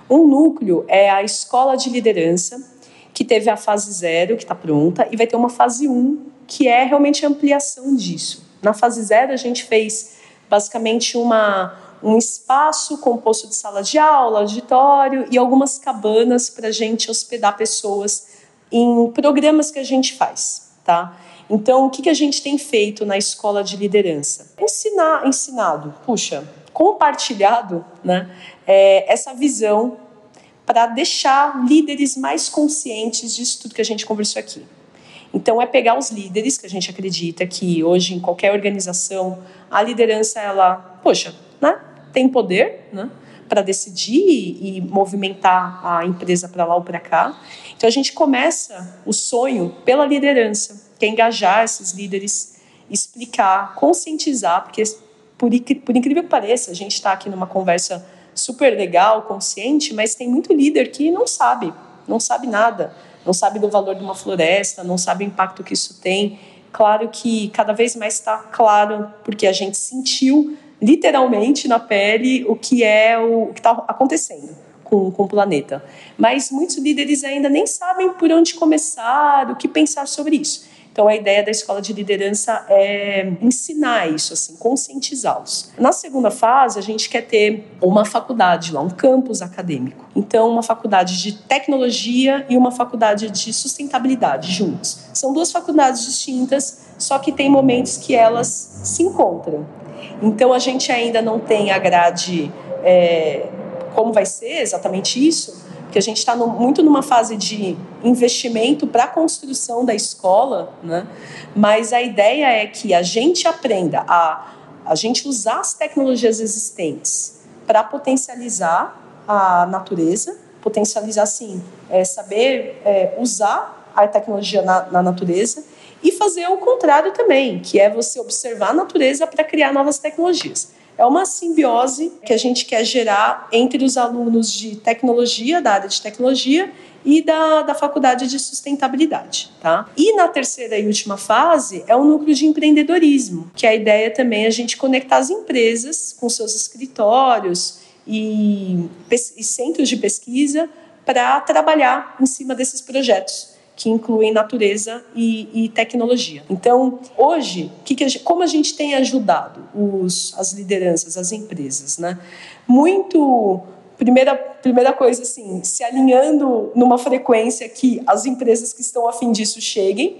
Um núcleo é a escola de liderança, que teve a fase zero, que está pronta, e vai ter uma fase 1, um, que é realmente a ampliação disso. Na fase zero, a gente fez basicamente uma, um espaço composto de sala de aula, auditório e algumas cabanas para a gente hospedar pessoas em programas que a gente faz, tá? Então, o que, que a gente tem feito na escola de liderança? Ensinar, ensinado, puxa, compartilhado, né? É, essa visão para deixar líderes mais conscientes disso tudo que a gente conversou aqui. Então é pegar os líderes que a gente acredita que hoje em qualquer organização a liderança ela, poxa, né, tem poder, né, para decidir e movimentar a empresa para lá ou para cá. Então a gente começa o sonho pela liderança, que é engajar esses líderes, explicar, conscientizar, porque por, por incrível que pareça, a gente está aqui numa conversa super legal, consciente, mas tem muito líder que não sabe, não sabe nada, não sabe do valor de uma floresta, não sabe o impacto que isso tem. Claro que cada vez mais está claro, porque a gente sentiu literalmente na pele o que é o, o que está acontecendo com, com o planeta. Mas muitos líderes ainda nem sabem por onde começar, o que pensar sobre isso. Então a ideia da escola de liderança é ensinar isso, assim, conscientizá-los. Na segunda fase, a gente quer ter uma faculdade lá, um campus acadêmico. Então, uma faculdade de tecnologia e uma faculdade de sustentabilidade juntos. São duas faculdades distintas, só que tem momentos que elas se encontram. Então, a gente ainda não tem a grade. É, como vai ser exatamente isso, que a gente está muito numa fase de investimento para a construção da escola, né? mas a ideia é que a gente aprenda a, a gente usar as tecnologias existentes para potencializar a natureza, potencializar, sim, é, saber é, usar a tecnologia na, na natureza e fazer o contrário também, que é você observar a natureza para criar novas tecnologias. É uma simbiose que a gente quer gerar entre os alunos de tecnologia, da área de tecnologia, e da, da faculdade de sustentabilidade. Tá? E na terceira e última fase é o núcleo de empreendedorismo, que a ideia também é a gente conectar as empresas com seus escritórios e, e centros de pesquisa para trabalhar em cima desses projetos que incluem natureza e, e tecnologia. Então, hoje, que que a gente, como a gente tem ajudado os, as lideranças, as empresas, né? Muito primeira, primeira coisa, assim, se alinhando numa frequência que as empresas que estão afim disso cheguem,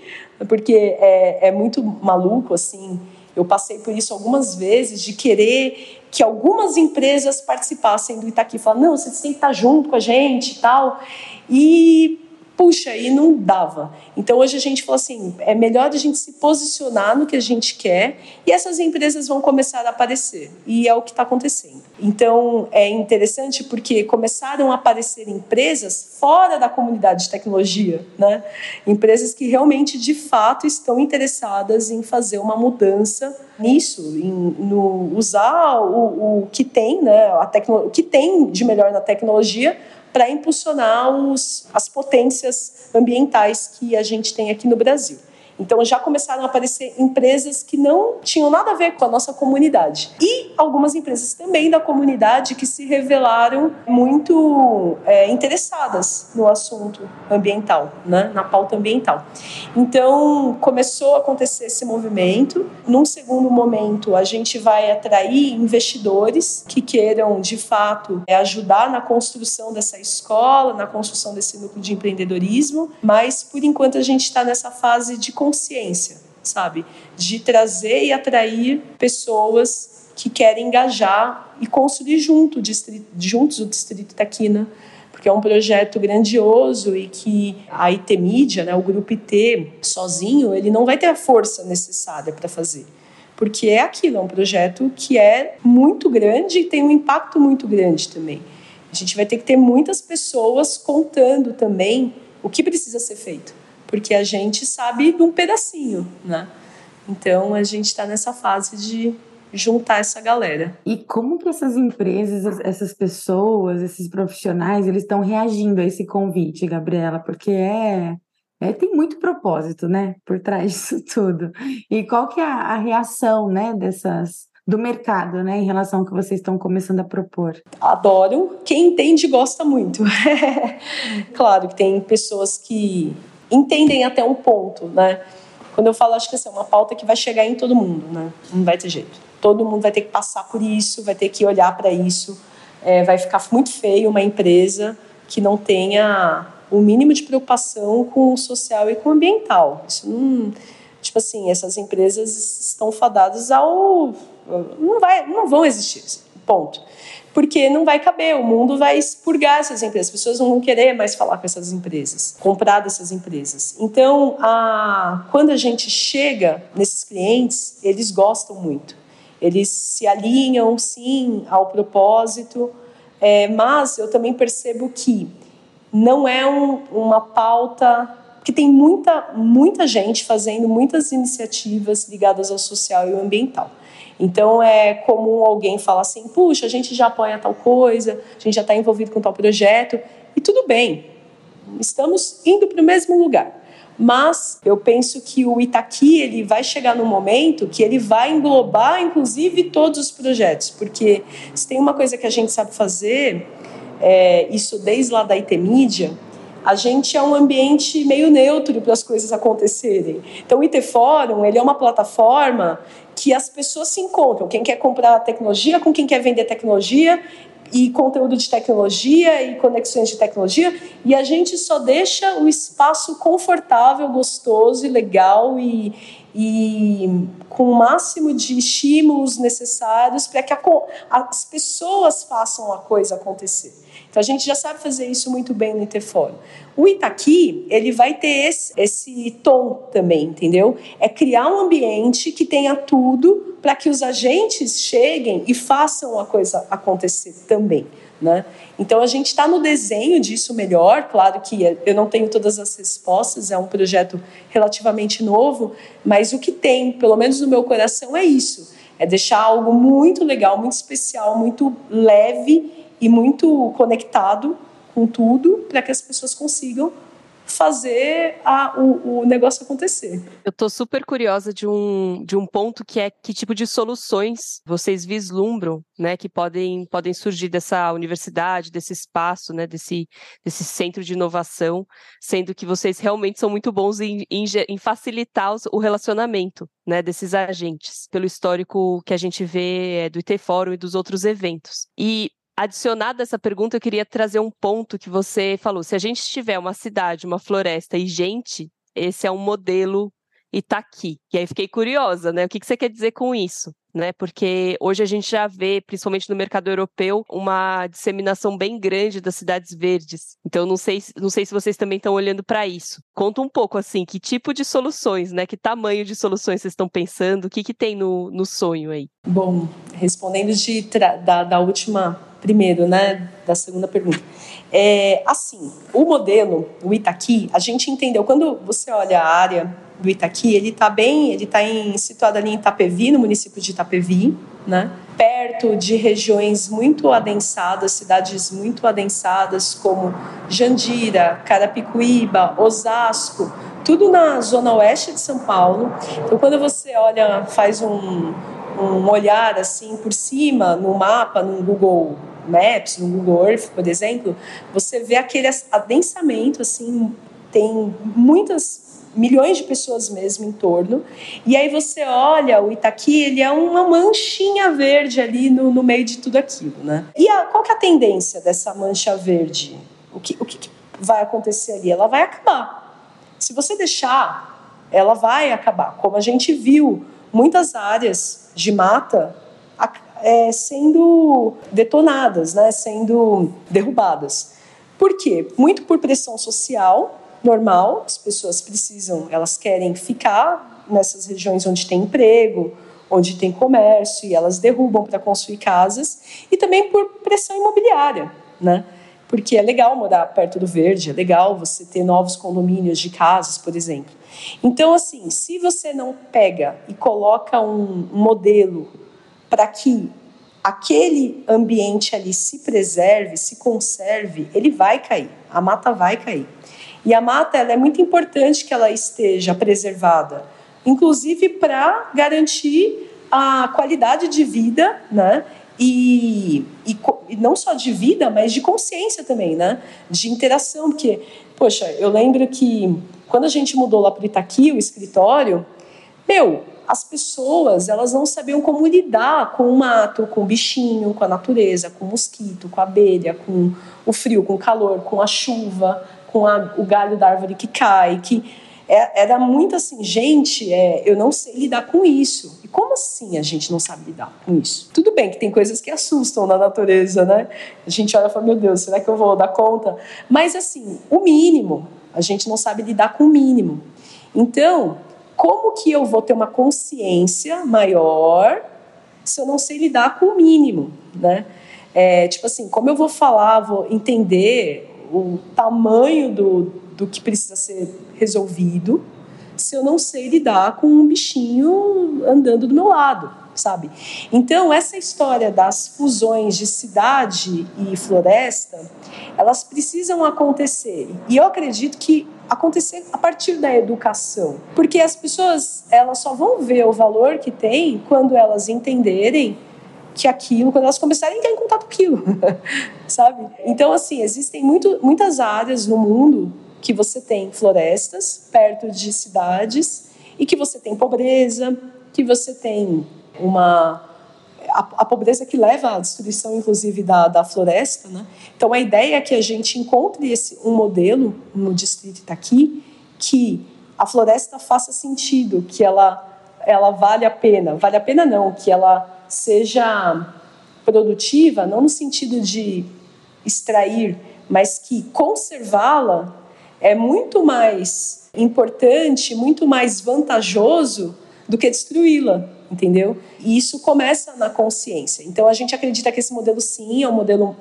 porque é, é muito maluco, assim. Eu passei por isso algumas vezes, de querer que algumas empresas participassem do Itaqui, falar, não, vocês têm que estar junto com a gente e tal. E puxa, e não dava. Então hoje a gente falou assim, é melhor a gente se posicionar no que a gente quer e essas empresas vão começar a aparecer. E é o que está acontecendo. Então é interessante porque começaram a aparecer empresas fora da comunidade de tecnologia, né? Empresas que realmente de fato estão interessadas em fazer uma mudança nisso, em no usar o, o que tem, né? A tecno, o que tem de melhor na tecnologia para impulsionar os, as potências ambientais que a gente tem aqui no Brasil. Então já começaram a aparecer empresas que não tinham nada a ver com a nossa comunidade. E algumas empresas também da comunidade que se revelaram muito é, interessadas no assunto ambiental, né? na pauta ambiental. Então começou a acontecer esse movimento. Num segundo momento, a gente vai atrair investidores que queiram, de fato, é, ajudar na construção dessa escola, na construção desse núcleo de empreendedorismo. Mas, por enquanto, a gente está nessa fase de consciência, sabe? De trazer e atrair pessoas que querem engajar e construir junto, distrito, juntos o Distrito Taquina, porque é um projeto grandioso e que a IT Mídia, né, o grupo IT, sozinho, ele não vai ter a força necessária para fazer. Porque é aquilo, é um projeto que é muito grande e tem um impacto muito grande também. A gente vai ter que ter muitas pessoas contando também o que precisa ser feito porque a gente sabe de um pedacinho, né? Então a gente está nessa fase de juntar essa galera. E como que essas empresas, essas pessoas, esses profissionais, eles estão reagindo a esse convite, Gabriela? Porque é, é, tem muito propósito, né, por trás disso tudo. E qual que é a, a reação, né, dessas do mercado, né, em relação ao que vocês estão começando a propor? Adoro. Quem entende gosta muito. claro que tem pessoas que entendem até um ponto, né? Quando eu falo, acho que assim, é uma pauta que vai chegar em todo mundo, né? Não vai ter jeito. Todo mundo vai ter que passar por isso, vai ter que olhar para isso. É, vai ficar muito feio uma empresa que não tenha o mínimo de preocupação com o social e com o ambiental. Isso não, tipo assim, essas empresas estão fadadas ao não vai, não vão existir. Ponto porque não vai caber, o mundo vai expurgar essas empresas, as pessoas não vão querer mais falar com essas empresas, comprar dessas empresas. Então, a, quando a gente chega nesses clientes, eles gostam muito, eles se alinham sim ao propósito, é, mas eu também percebo que não é um, uma pauta que tem muita, muita gente fazendo muitas iniciativas ligadas ao social e ao ambiental. Então é comum alguém falar assim: puxa, a gente já apoia tal coisa, a gente já está envolvido com tal projeto, e tudo bem, estamos indo para o mesmo lugar. Mas eu penso que o Itaqui ele vai chegar no momento que ele vai englobar, inclusive, todos os projetos, porque se tem uma coisa que a gente sabe fazer, é, isso desde lá da IT Mídia, a gente é um ambiente meio neutro para as coisas acontecerem. Então, o IT Fórum ele é uma plataforma que as pessoas se encontram. Quem quer comprar tecnologia com quem quer vender tecnologia e conteúdo de tecnologia e conexões de tecnologia, e a gente só deixa o espaço confortável, gostoso e legal e, e com o máximo de estímulos necessários para que a, as pessoas façam a coisa acontecer. Então a gente já sabe fazer isso muito bem no Interfórum. O Itaqui, ele vai ter esse, esse tom também, entendeu? É criar um ambiente que tenha tudo para que os agentes cheguem e façam a coisa acontecer também. Né? Então a gente está no desenho disso melhor, claro que eu não tenho todas as respostas, é um projeto relativamente novo, mas o que tem, pelo menos no meu coração, é isso É deixar algo muito legal, muito especial, muito leve e muito conectado com tudo para que as pessoas consigam fazer a, o, o negócio acontecer. Eu estou super curiosa de um, de um ponto que é que tipo de soluções vocês vislumbram, né, que podem, podem surgir dessa universidade, desse espaço, né, desse, desse centro de inovação, sendo que vocês realmente são muito bons em, em, em facilitar os, o relacionamento, né, desses agentes, pelo histórico que a gente vê é, do IT Fórum e dos outros eventos. E adicionado a essa pergunta, eu queria trazer um ponto que você falou. Se a gente tiver uma cidade, uma floresta e gente, esse é um modelo Itaqui. E aí fiquei curiosa, né? O que você quer dizer com isso? Né? Porque hoje a gente já vê, principalmente no mercado europeu, uma disseminação bem grande das cidades verdes. Então não sei, não sei se vocês também estão olhando para isso. Conta um pouco assim, que tipo de soluções, né? Que tamanho de soluções vocês estão pensando? O que, que tem no, no sonho aí? Bom, respondendo de da, da última primeiro, né, da segunda pergunta. É, assim, o modelo, o Itaqui, a gente entendeu, quando você olha a área do Itaqui, ele está bem, ele está situado ali em Itapevi, no município de Itapevi, né, perto de regiões muito adensadas, cidades muito adensadas, como Jandira, Carapicuíba, Osasco, tudo na zona oeste de São Paulo. Então, quando você olha, faz um, um olhar assim por cima no mapa, no Google Maps, no Google Earth, por exemplo, você vê aquele adensamento, assim, tem muitas milhões de pessoas mesmo em torno. E aí você olha o Itaqui, ele é uma manchinha verde ali no, no meio de tudo aquilo, né? E a, qual que é a tendência dessa mancha verde? O que, o que vai acontecer ali? Ela vai acabar. Se você deixar, ela vai acabar. Como a gente viu, muitas áreas de mata é, sendo detonadas, né, sendo derrubadas. Por quê? Muito por pressão social normal, as pessoas precisam, elas querem ficar nessas regiões onde tem emprego, onde tem comércio, e elas derrubam para construir casas, e também por pressão imobiliária, né? Porque é legal morar perto do verde, é legal você ter novos condomínios de casas, por exemplo. Então, assim, se você não pega e coloca um modelo para que aquele ambiente ali se preserve, se conserve, ele vai cair, a mata vai cair. E a mata ela é muito importante que ela esteja preservada, inclusive para garantir a qualidade de vida, né? E, e, e, não só de vida, mas de consciência também, né? De interação, porque, poxa, eu lembro que quando a gente mudou lá para Itaqui, o escritório, meu, as pessoas elas não sabiam como lidar com o mato, com o bichinho, com a natureza, com o mosquito, com a abelha, com o frio, com o calor, com a chuva, com a, o galho da árvore que cai, que é, era muito assim, gente, é, eu não sei lidar com isso. E como assim a gente não sabe lidar com isso? Tudo bem que tem coisas que assustam na natureza, né? A gente olha e fala, meu Deus, será que eu vou dar conta? Mas assim, o mínimo, a gente não sabe lidar com o mínimo. Então, como que eu vou ter uma consciência maior se eu não sei lidar com o mínimo, né? É, tipo assim, como eu vou falar, vou entender o tamanho do, do que precisa ser resolvido se eu não sei lidar com um bichinho andando do meu lado, sabe? Então, essa história das fusões de cidade e floresta, elas precisam acontecer. E eu acredito que acontecer a partir da educação. Porque as pessoas, elas só vão ver o valor que tem quando elas entenderem que aquilo, quando elas começarem a entrar em contato com aquilo, sabe? Então, assim, existem muito, muitas áreas no mundo que você tem florestas perto de cidades e que você tem pobreza, que você tem uma a, a, pobreza que leva à destruição, inclusive, da, da floresta. Né? Então, a ideia é que a gente encontre esse, um modelo no distrito Itaqui que a floresta faça sentido, que ela, ela vale a pena. Vale a pena não, que ela seja produtiva, não no sentido de extrair, mas que conservá-la é muito mais importante, muito mais vantajoso do que destruí-la entendeu? E isso começa na consciência. Então a gente acredita que esse modelo sim é um modelo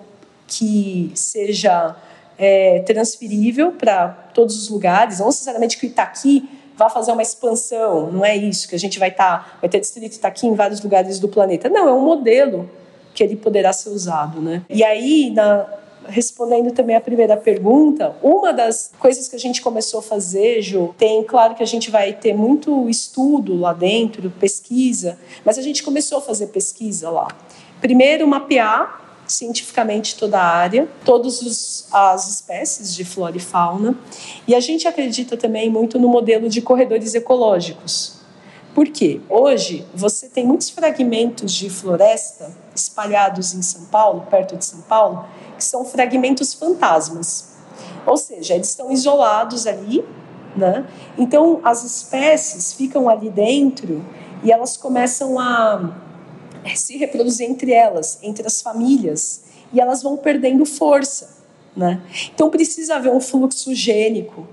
que seja é, transferível para todos os lugares, não necessariamente que o Itaqui vá fazer uma expansão, não é isso, que a gente vai estar, tá, vai ter distrito Itaqui em vários lugares do planeta. Não, é um modelo que ele poderá ser usado, né? E aí, na, respondendo também a primeira pergunta, uma das coisas que a gente começou a fazer, Ju, tem, claro que a gente vai ter muito estudo lá dentro, pesquisa, mas a gente começou a fazer pesquisa lá. Primeiro, mapear cientificamente toda a área, todas as espécies de flora e fauna, e a gente acredita também muito no modelo de corredores ecológicos. Por quê? Hoje você tem muitos fragmentos de floresta espalhados em São Paulo, perto de São Paulo, que são fragmentos fantasmas. Ou seja, eles estão isolados ali, né? Então as espécies ficam ali dentro e elas começam a se reproduzir entre elas, entre as famílias, e elas vão perdendo força, né? Então precisa haver um fluxo gênico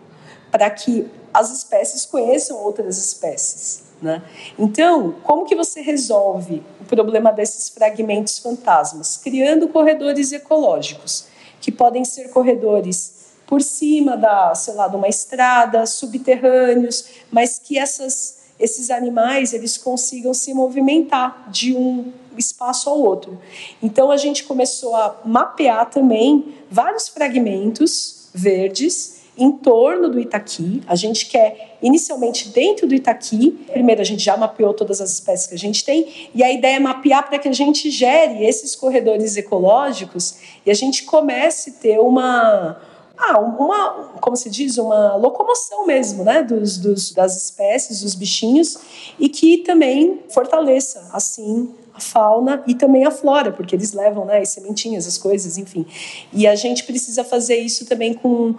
para que as espécies conheçam outras espécies. Né? Então, como que você resolve o problema desses fragmentos fantasmas? Criando corredores ecológicos, que podem ser corredores por cima da, sei lá, de uma estrada, subterrâneos, mas que essas, esses animais eles consigam se movimentar de um espaço ao outro. Então a gente começou a mapear também vários fragmentos verdes em torno do Itaqui. A gente quer, inicialmente, dentro do Itaqui. Primeiro, a gente já mapeou todas as espécies que a gente tem, e a ideia é mapear para que a gente gere esses corredores ecológicos e a gente comece a ter uma. Ah, uma, como se diz, uma locomoção mesmo, né, dos, dos, das espécies, dos bichinhos, e que também fortaleça, assim, a fauna e também a flora, porque eles levam, né, as sementinhas, as coisas, enfim. E a gente precisa fazer isso também com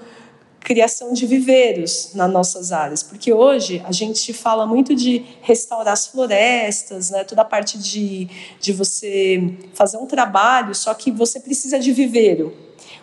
criação de viveiros nas nossas áreas, porque hoje a gente fala muito de restaurar as florestas, né, toda a parte de, de você fazer um trabalho, só que você precisa de viveiro.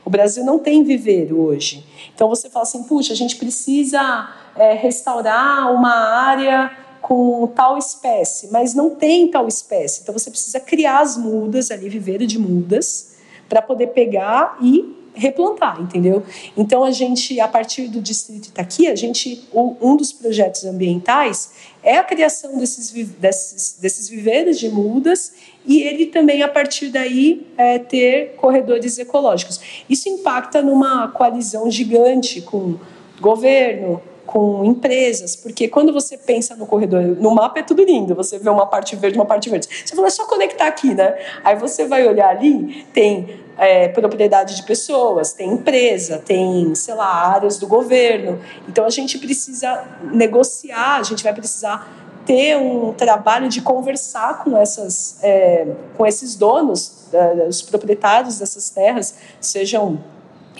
O Brasil não tem viveiro hoje. Então você fala assim, puxa, a gente precisa é, restaurar uma área com tal espécie, mas não tem tal espécie. Então você precisa criar as mudas ali, viveiro de mudas, para poder pegar e replantar, entendeu? Então a gente, a partir do distrito Itaqui, a gente, um dos projetos ambientais é a criação desses, desses, desses viveiros de mudas e ele também, a partir daí, é, ter corredores ecológicos. Isso impacta numa coalizão gigante com governo, com empresas, porque quando você pensa no corredor, no mapa é tudo lindo, você vê uma parte verde, uma parte verde. Você fala, é só conectar aqui, né? Aí você vai olhar ali, tem é, propriedade de pessoas, tem empresa, tem, sei lá, áreas do governo. Então a gente precisa negociar, a gente vai precisar ter um trabalho de conversar com essas, é, com esses donos, os proprietários dessas terras, sejam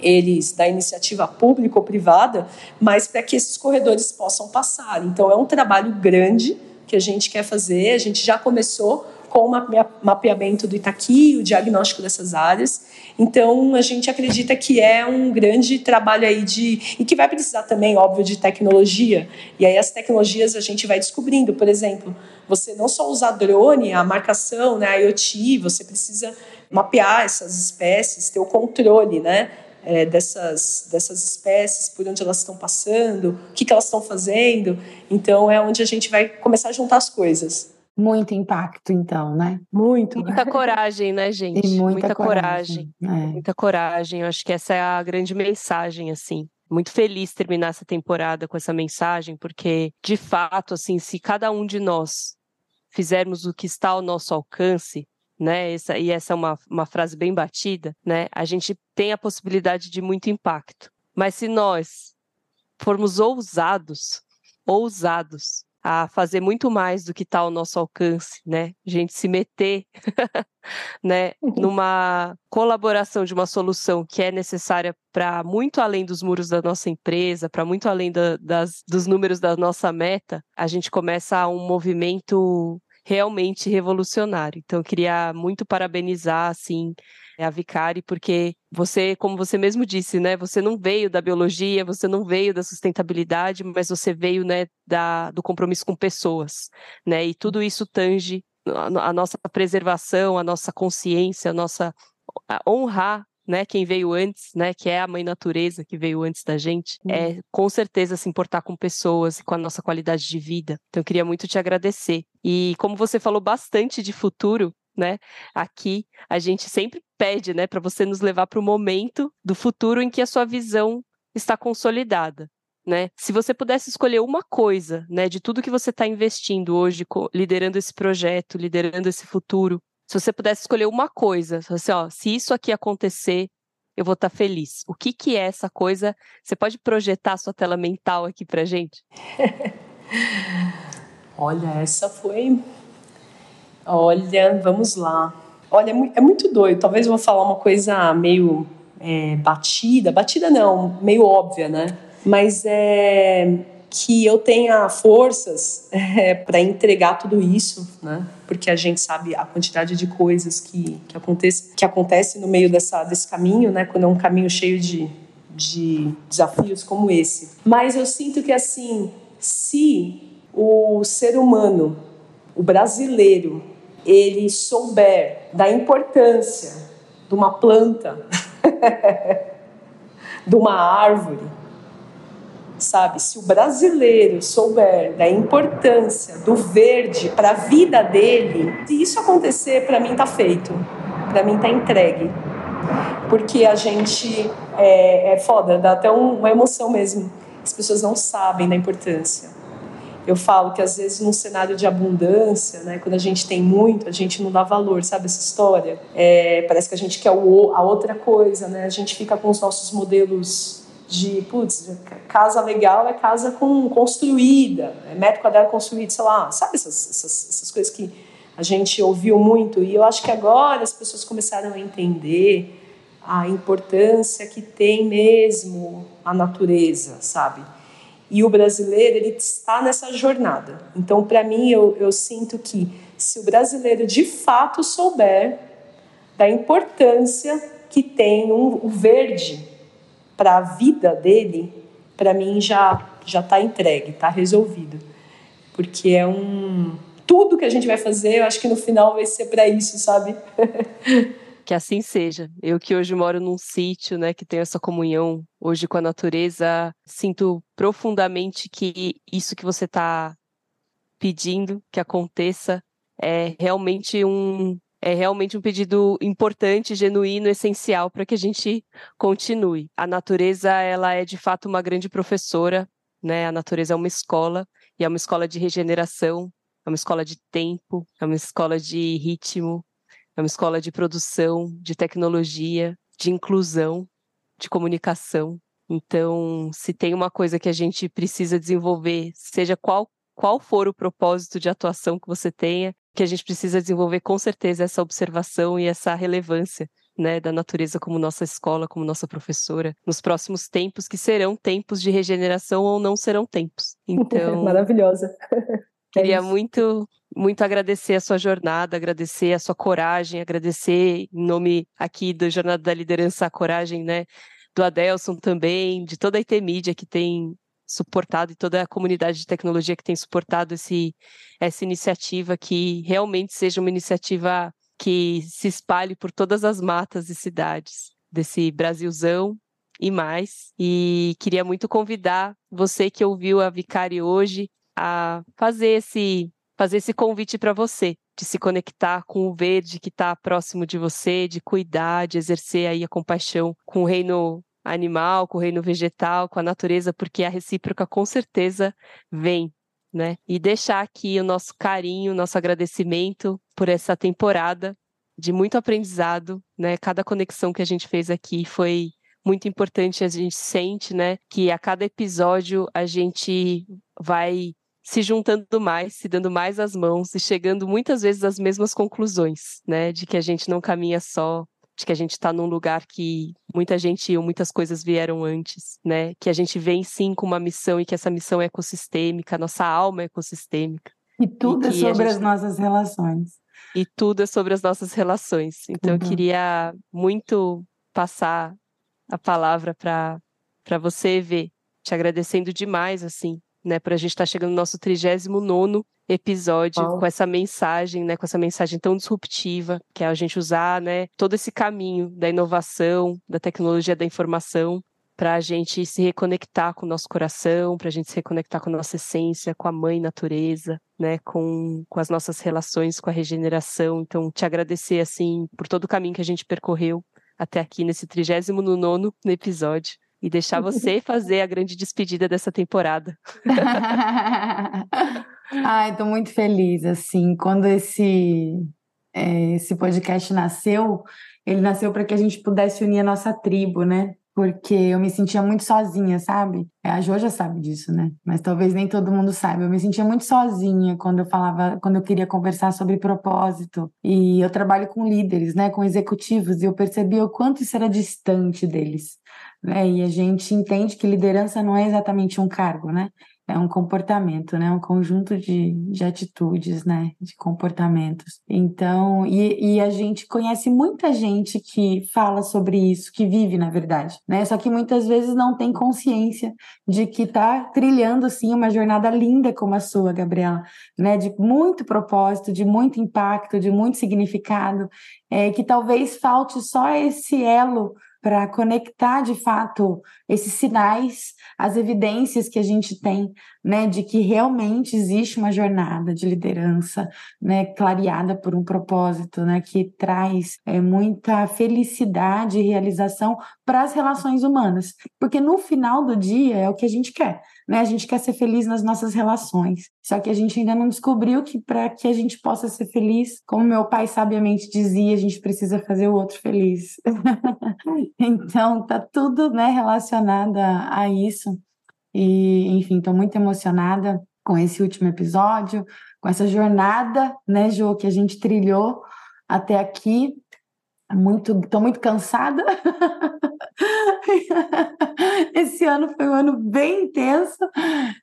eles da iniciativa pública ou privada, mas para que esses corredores possam passar. Então é um trabalho grande que a gente quer fazer. A gente já começou com o mapeamento do Itaqui, o diagnóstico dessas áreas. Então, a gente acredita que é um grande trabalho aí de. e que vai precisar também, óbvio, de tecnologia. E aí, as tecnologias a gente vai descobrindo. Por exemplo, você não só usar drone, a marcação, né, a IoT, você precisa mapear essas espécies, ter o controle, né? É, dessas, dessas espécies, por onde elas estão passando, o que, que elas estão fazendo. Então, é onde a gente vai começar a juntar as coisas. Muito impacto, então, né? Muito. Muita coragem, né, gente? E muita, muita coragem. coragem. É. Muita coragem. Eu acho que essa é a grande mensagem, assim. Muito feliz terminar essa temporada com essa mensagem, porque, de fato, assim, se cada um de nós fizermos o que está ao nosso alcance, né? Essa, e essa é uma, uma frase bem batida, né? A gente tem a possibilidade de muito impacto. Mas se nós formos ousados, ousados, a fazer muito mais do que está ao nosso alcance, né? A gente se meter, né, uhum. numa colaboração de uma solução que é necessária para muito além dos muros da nossa empresa, para muito além da, das, dos números da nossa meta, a gente começa um movimento realmente revolucionário. Então, eu queria muito parabenizar, assim, a Vicari, porque você, como você mesmo disse, né, você não veio da biologia, você não veio da sustentabilidade, mas você veio, né, da, do compromisso com pessoas, né, e tudo isso tange a, a nossa preservação, a nossa consciência, a nossa a honrar né, quem veio antes, né, que é a mãe natureza que veio antes da gente, uhum. é com certeza se importar com pessoas e com a nossa qualidade de vida. Então eu queria muito te agradecer. E como você falou bastante de futuro, né? Aqui a gente sempre pede, né, para você nos levar para o momento do futuro em que a sua visão está consolidada. Né? Se você pudesse escolher uma coisa, né, de tudo que você está investindo hoje, liderando esse projeto, liderando esse futuro, se você pudesse escolher uma coisa, assim, ó, se isso aqui acontecer, eu vou estar tá feliz. O que que é essa coisa? Você pode projetar a sua tela mental aqui para gente? Olha, essa foi. Olha, vamos lá. Olha, é, é muito doido. Talvez eu vou falar uma coisa meio é, batida, batida não, meio óbvia, né? Mas é que eu tenha forças é, para entregar tudo isso, né? Porque a gente sabe a quantidade de coisas que, que, acontece, que acontece no meio dessa, desse caminho, né? Quando é um caminho cheio de, de desafios como esse. Mas eu sinto que, assim, se o ser humano, o brasileiro, ele souber da importância de uma planta, de uma árvore, sabe? Se o brasileiro souber da importância do verde para a vida dele, se isso acontecer, para mim tá feito, para mim tá entregue, porque a gente é, é foda, dá até um, uma emoção mesmo. As pessoas não sabem da importância. Eu falo que às vezes num cenário de abundância, né, quando a gente tem muito, a gente não dá valor, sabe essa história? É, parece que a gente quer o, a outra coisa, né? A gente fica com os nossos modelos de, putz, casa legal é casa com, construída, é metro quadrado construído, sei lá, sabe essas, essas, essas coisas que a gente ouviu muito e eu acho que agora as pessoas começaram a entender a importância que tem mesmo a natureza, sabe? E o brasileiro, ele está nessa jornada. Então, para mim, eu, eu sinto que se o brasileiro de fato souber da importância que tem um, o verde para a vida dele, para mim já já está entregue, está resolvido, porque é um tudo que a gente vai fazer, eu acho que no final vai ser para isso, sabe? que assim seja. Eu que hoje moro num sítio, né, que tenho essa comunhão hoje com a natureza, sinto profundamente que isso que você está pedindo que aconteça é realmente um é realmente um pedido importante, genuíno, essencial para que a gente continue. A natureza, ela é de fato uma grande professora, né? A natureza é uma escola e é uma escola de regeneração, é uma escola de tempo, é uma escola de ritmo, é uma escola de produção, de tecnologia, de inclusão, de comunicação. Então, se tem uma coisa que a gente precisa desenvolver, seja qual qual for o propósito de atuação que você tenha, que a gente precisa desenvolver com certeza essa observação e essa relevância né, da natureza como nossa escola, como nossa professora, nos próximos tempos, que serão tempos de regeneração ou não serão tempos. Então. Maravilhosa. Queria é muito, muito agradecer a sua jornada, agradecer a sua coragem, agradecer em nome aqui do Jornada da Liderança a coragem, né? Do Adelson também, de toda a IT Mídia que tem suportado e toda a comunidade de tecnologia que tem suportado esse, essa iniciativa, que realmente seja uma iniciativa que se espalhe por todas as matas e cidades desse Brasilzão e mais. E queria muito convidar você que ouviu a Vicari hoje a fazer esse fazer esse convite para você de se conectar com o verde que está próximo de você, de cuidar, de exercer aí a compaixão com o reino animal, com o reino vegetal, com a natureza, porque a recíproca com certeza vem, né? E deixar aqui o nosso carinho, nosso agradecimento por essa temporada de muito aprendizado, né? Cada conexão que a gente fez aqui foi muito importante, a gente sente, né, que a cada episódio a gente vai se juntando mais, se dando mais as mãos e chegando muitas vezes às mesmas conclusões, né, de que a gente não caminha só, de que a gente está num lugar que muita gente ou muitas coisas vieram antes, né? Que a gente vem sim com uma missão e que essa missão é ecossistêmica, nossa alma é ecossistêmica. E tudo e é sobre gente... as nossas relações. E tudo é sobre as nossas relações. Então, uhum. eu queria muito passar a palavra para você ver, te agradecendo demais, assim, né, para a gente estar tá chegando no nosso 39 episódio com essa mensagem, né, com essa mensagem tão disruptiva, que é a gente usar, né, todo esse caminho da inovação, da tecnologia da informação para a gente se reconectar com o nosso coração, para a gente se reconectar com a nossa essência, com a mãe natureza, né, com, com as nossas relações com a regeneração. Então, te agradecer, assim, por todo o caminho que a gente percorreu até aqui nesse 39 episódio e deixar você fazer a grande despedida dessa temporada. Ai, estou muito feliz, assim, quando esse, é, esse podcast nasceu, ele nasceu para que a gente pudesse unir a nossa tribo, né? porque eu me sentia muito sozinha, sabe? É, a Jo já sabe disso, né? Mas talvez nem todo mundo saiba. Eu me sentia muito sozinha quando eu falava, quando eu queria conversar sobre propósito. E eu trabalho com líderes, né? Com executivos, e eu percebi o quanto isso era distante deles. Né? E a gente entende que liderança não é exatamente um cargo, né? é um comportamento, né? Um conjunto de, de atitudes, né? De comportamentos. Então, e, e a gente conhece muita gente que fala sobre isso, que vive, na verdade, né? Só que muitas vezes não tem consciência de que está trilhando, sim, uma jornada linda como a sua, Gabriela, né? De muito propósito, de muito impacto, de muito significado, é, que talvez falte só esse elo para conectar de fato esses sinais, as evidências que a gente tem, né, de que realmente existe uma jornada de liderança, né, clareada por um propósito, né, que traz é, muita felicidade e realização para as relações humanas, porque no final do dia é o que a gente quer, né, a gente quer ser feliz nas nossas relações, só que a gente ainda não descobriu que para que a gente possa ser feliz, como meu pai sabiamente dizia, a gente precisa fazer o outro feliz. Então, tá tudo né, relacionado a, a isso. E, enfim, estou muito emocionada com esse último episódio, com essa jornada, né, Jo, que a gente trilhou até aqui. Muito, estou muito cansada. Esse ano foi um ano bem intenso,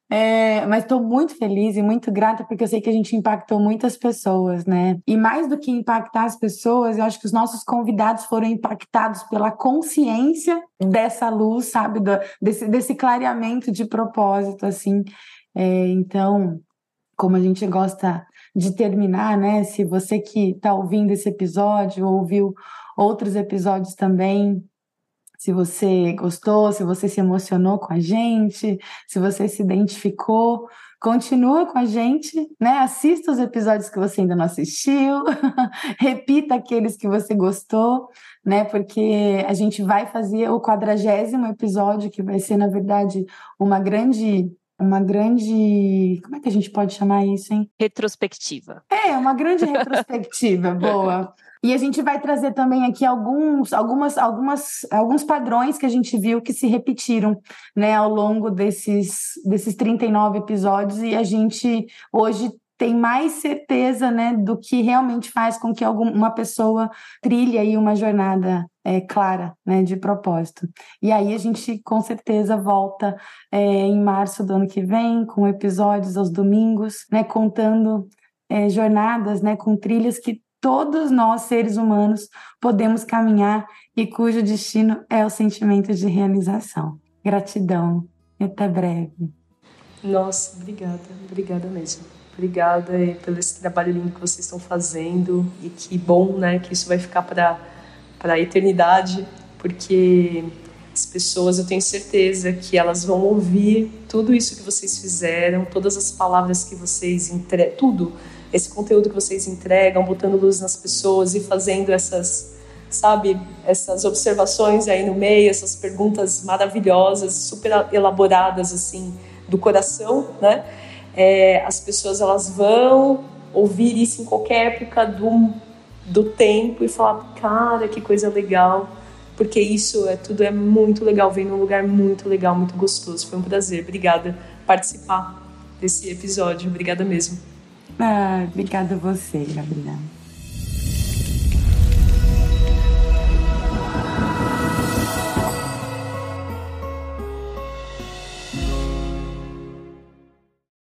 é, mas estou muito feliz e muito grata porque eu sei que a gente impactou muitas pessoas, né? E mais do que impactar as pessoas, eu acho que os nossos convidados foram impactados pela consciência dessa luz, sabe? Do, desse, desse clareamento de propósito, assim. É, então, como a gente gosta de terminar, né? Se você que está ouvindo esse episódio ouviu outros episódios também, se você gostou, se você se emocionou com a gente, se você se identificou, continua com a gente, né? Assista os episódios que você ainda não assistiu, repita aqueles que você gostou, né? Porque a gente vai fazer o quadragésimo episódio, que vai ser, na verdade, uma grande uma grande. Como é que a gente pode chamar isso, hein? Retrospectiva. É, uma grande retrospectiva, boa. E a gente vai trazer também aqui alguns, algumas, algumas, alguns padrões que a gente viu que se repetiram né, ao longo desses, desses 39 episódios, e a gente hoje tem mais certeza né, do que realmente faz com que alguma pessoa trilhe aí uma jornada é, clara né, de propósito. E aí a gente com certeza volta é, em março do ano que vem, com episódios aos domingos, né, contando é, jornadas né, com trilhas que todos nós, seres humanos, podemos caminhar e cujo destino é o sentimento de realização. Gratidão e até breve. Nossa, obrigada, obrigada mesmo. Obrigada pelo esse trabalho lindo que vocês estão fazendo e que bom, né, que isso vai ficar para para a eternidade, porque as pessoas, eu tenho certeza que elas vão ouvir tudo isso que vocês fizeram, todas as palavras que vocês entregam, tudo esse conteúdo que vocês entregam, botando luz nas pessoas e fazendo essas, sabe, essas observações aí no meio, essas perguntas maravilhosas, super elaboradas assim do coração, né? É, as pessoas elas vão ouvir isso em qualquer época do, do tempo e falar, cara, que coisa legal, porque isso é tudo é muito legal, vem num lugar muito legal, muito gostoso. Foi um prazer, obrigada participar desse episódio, obrigada mesmo. Ah, obrigada a você, Gabriela.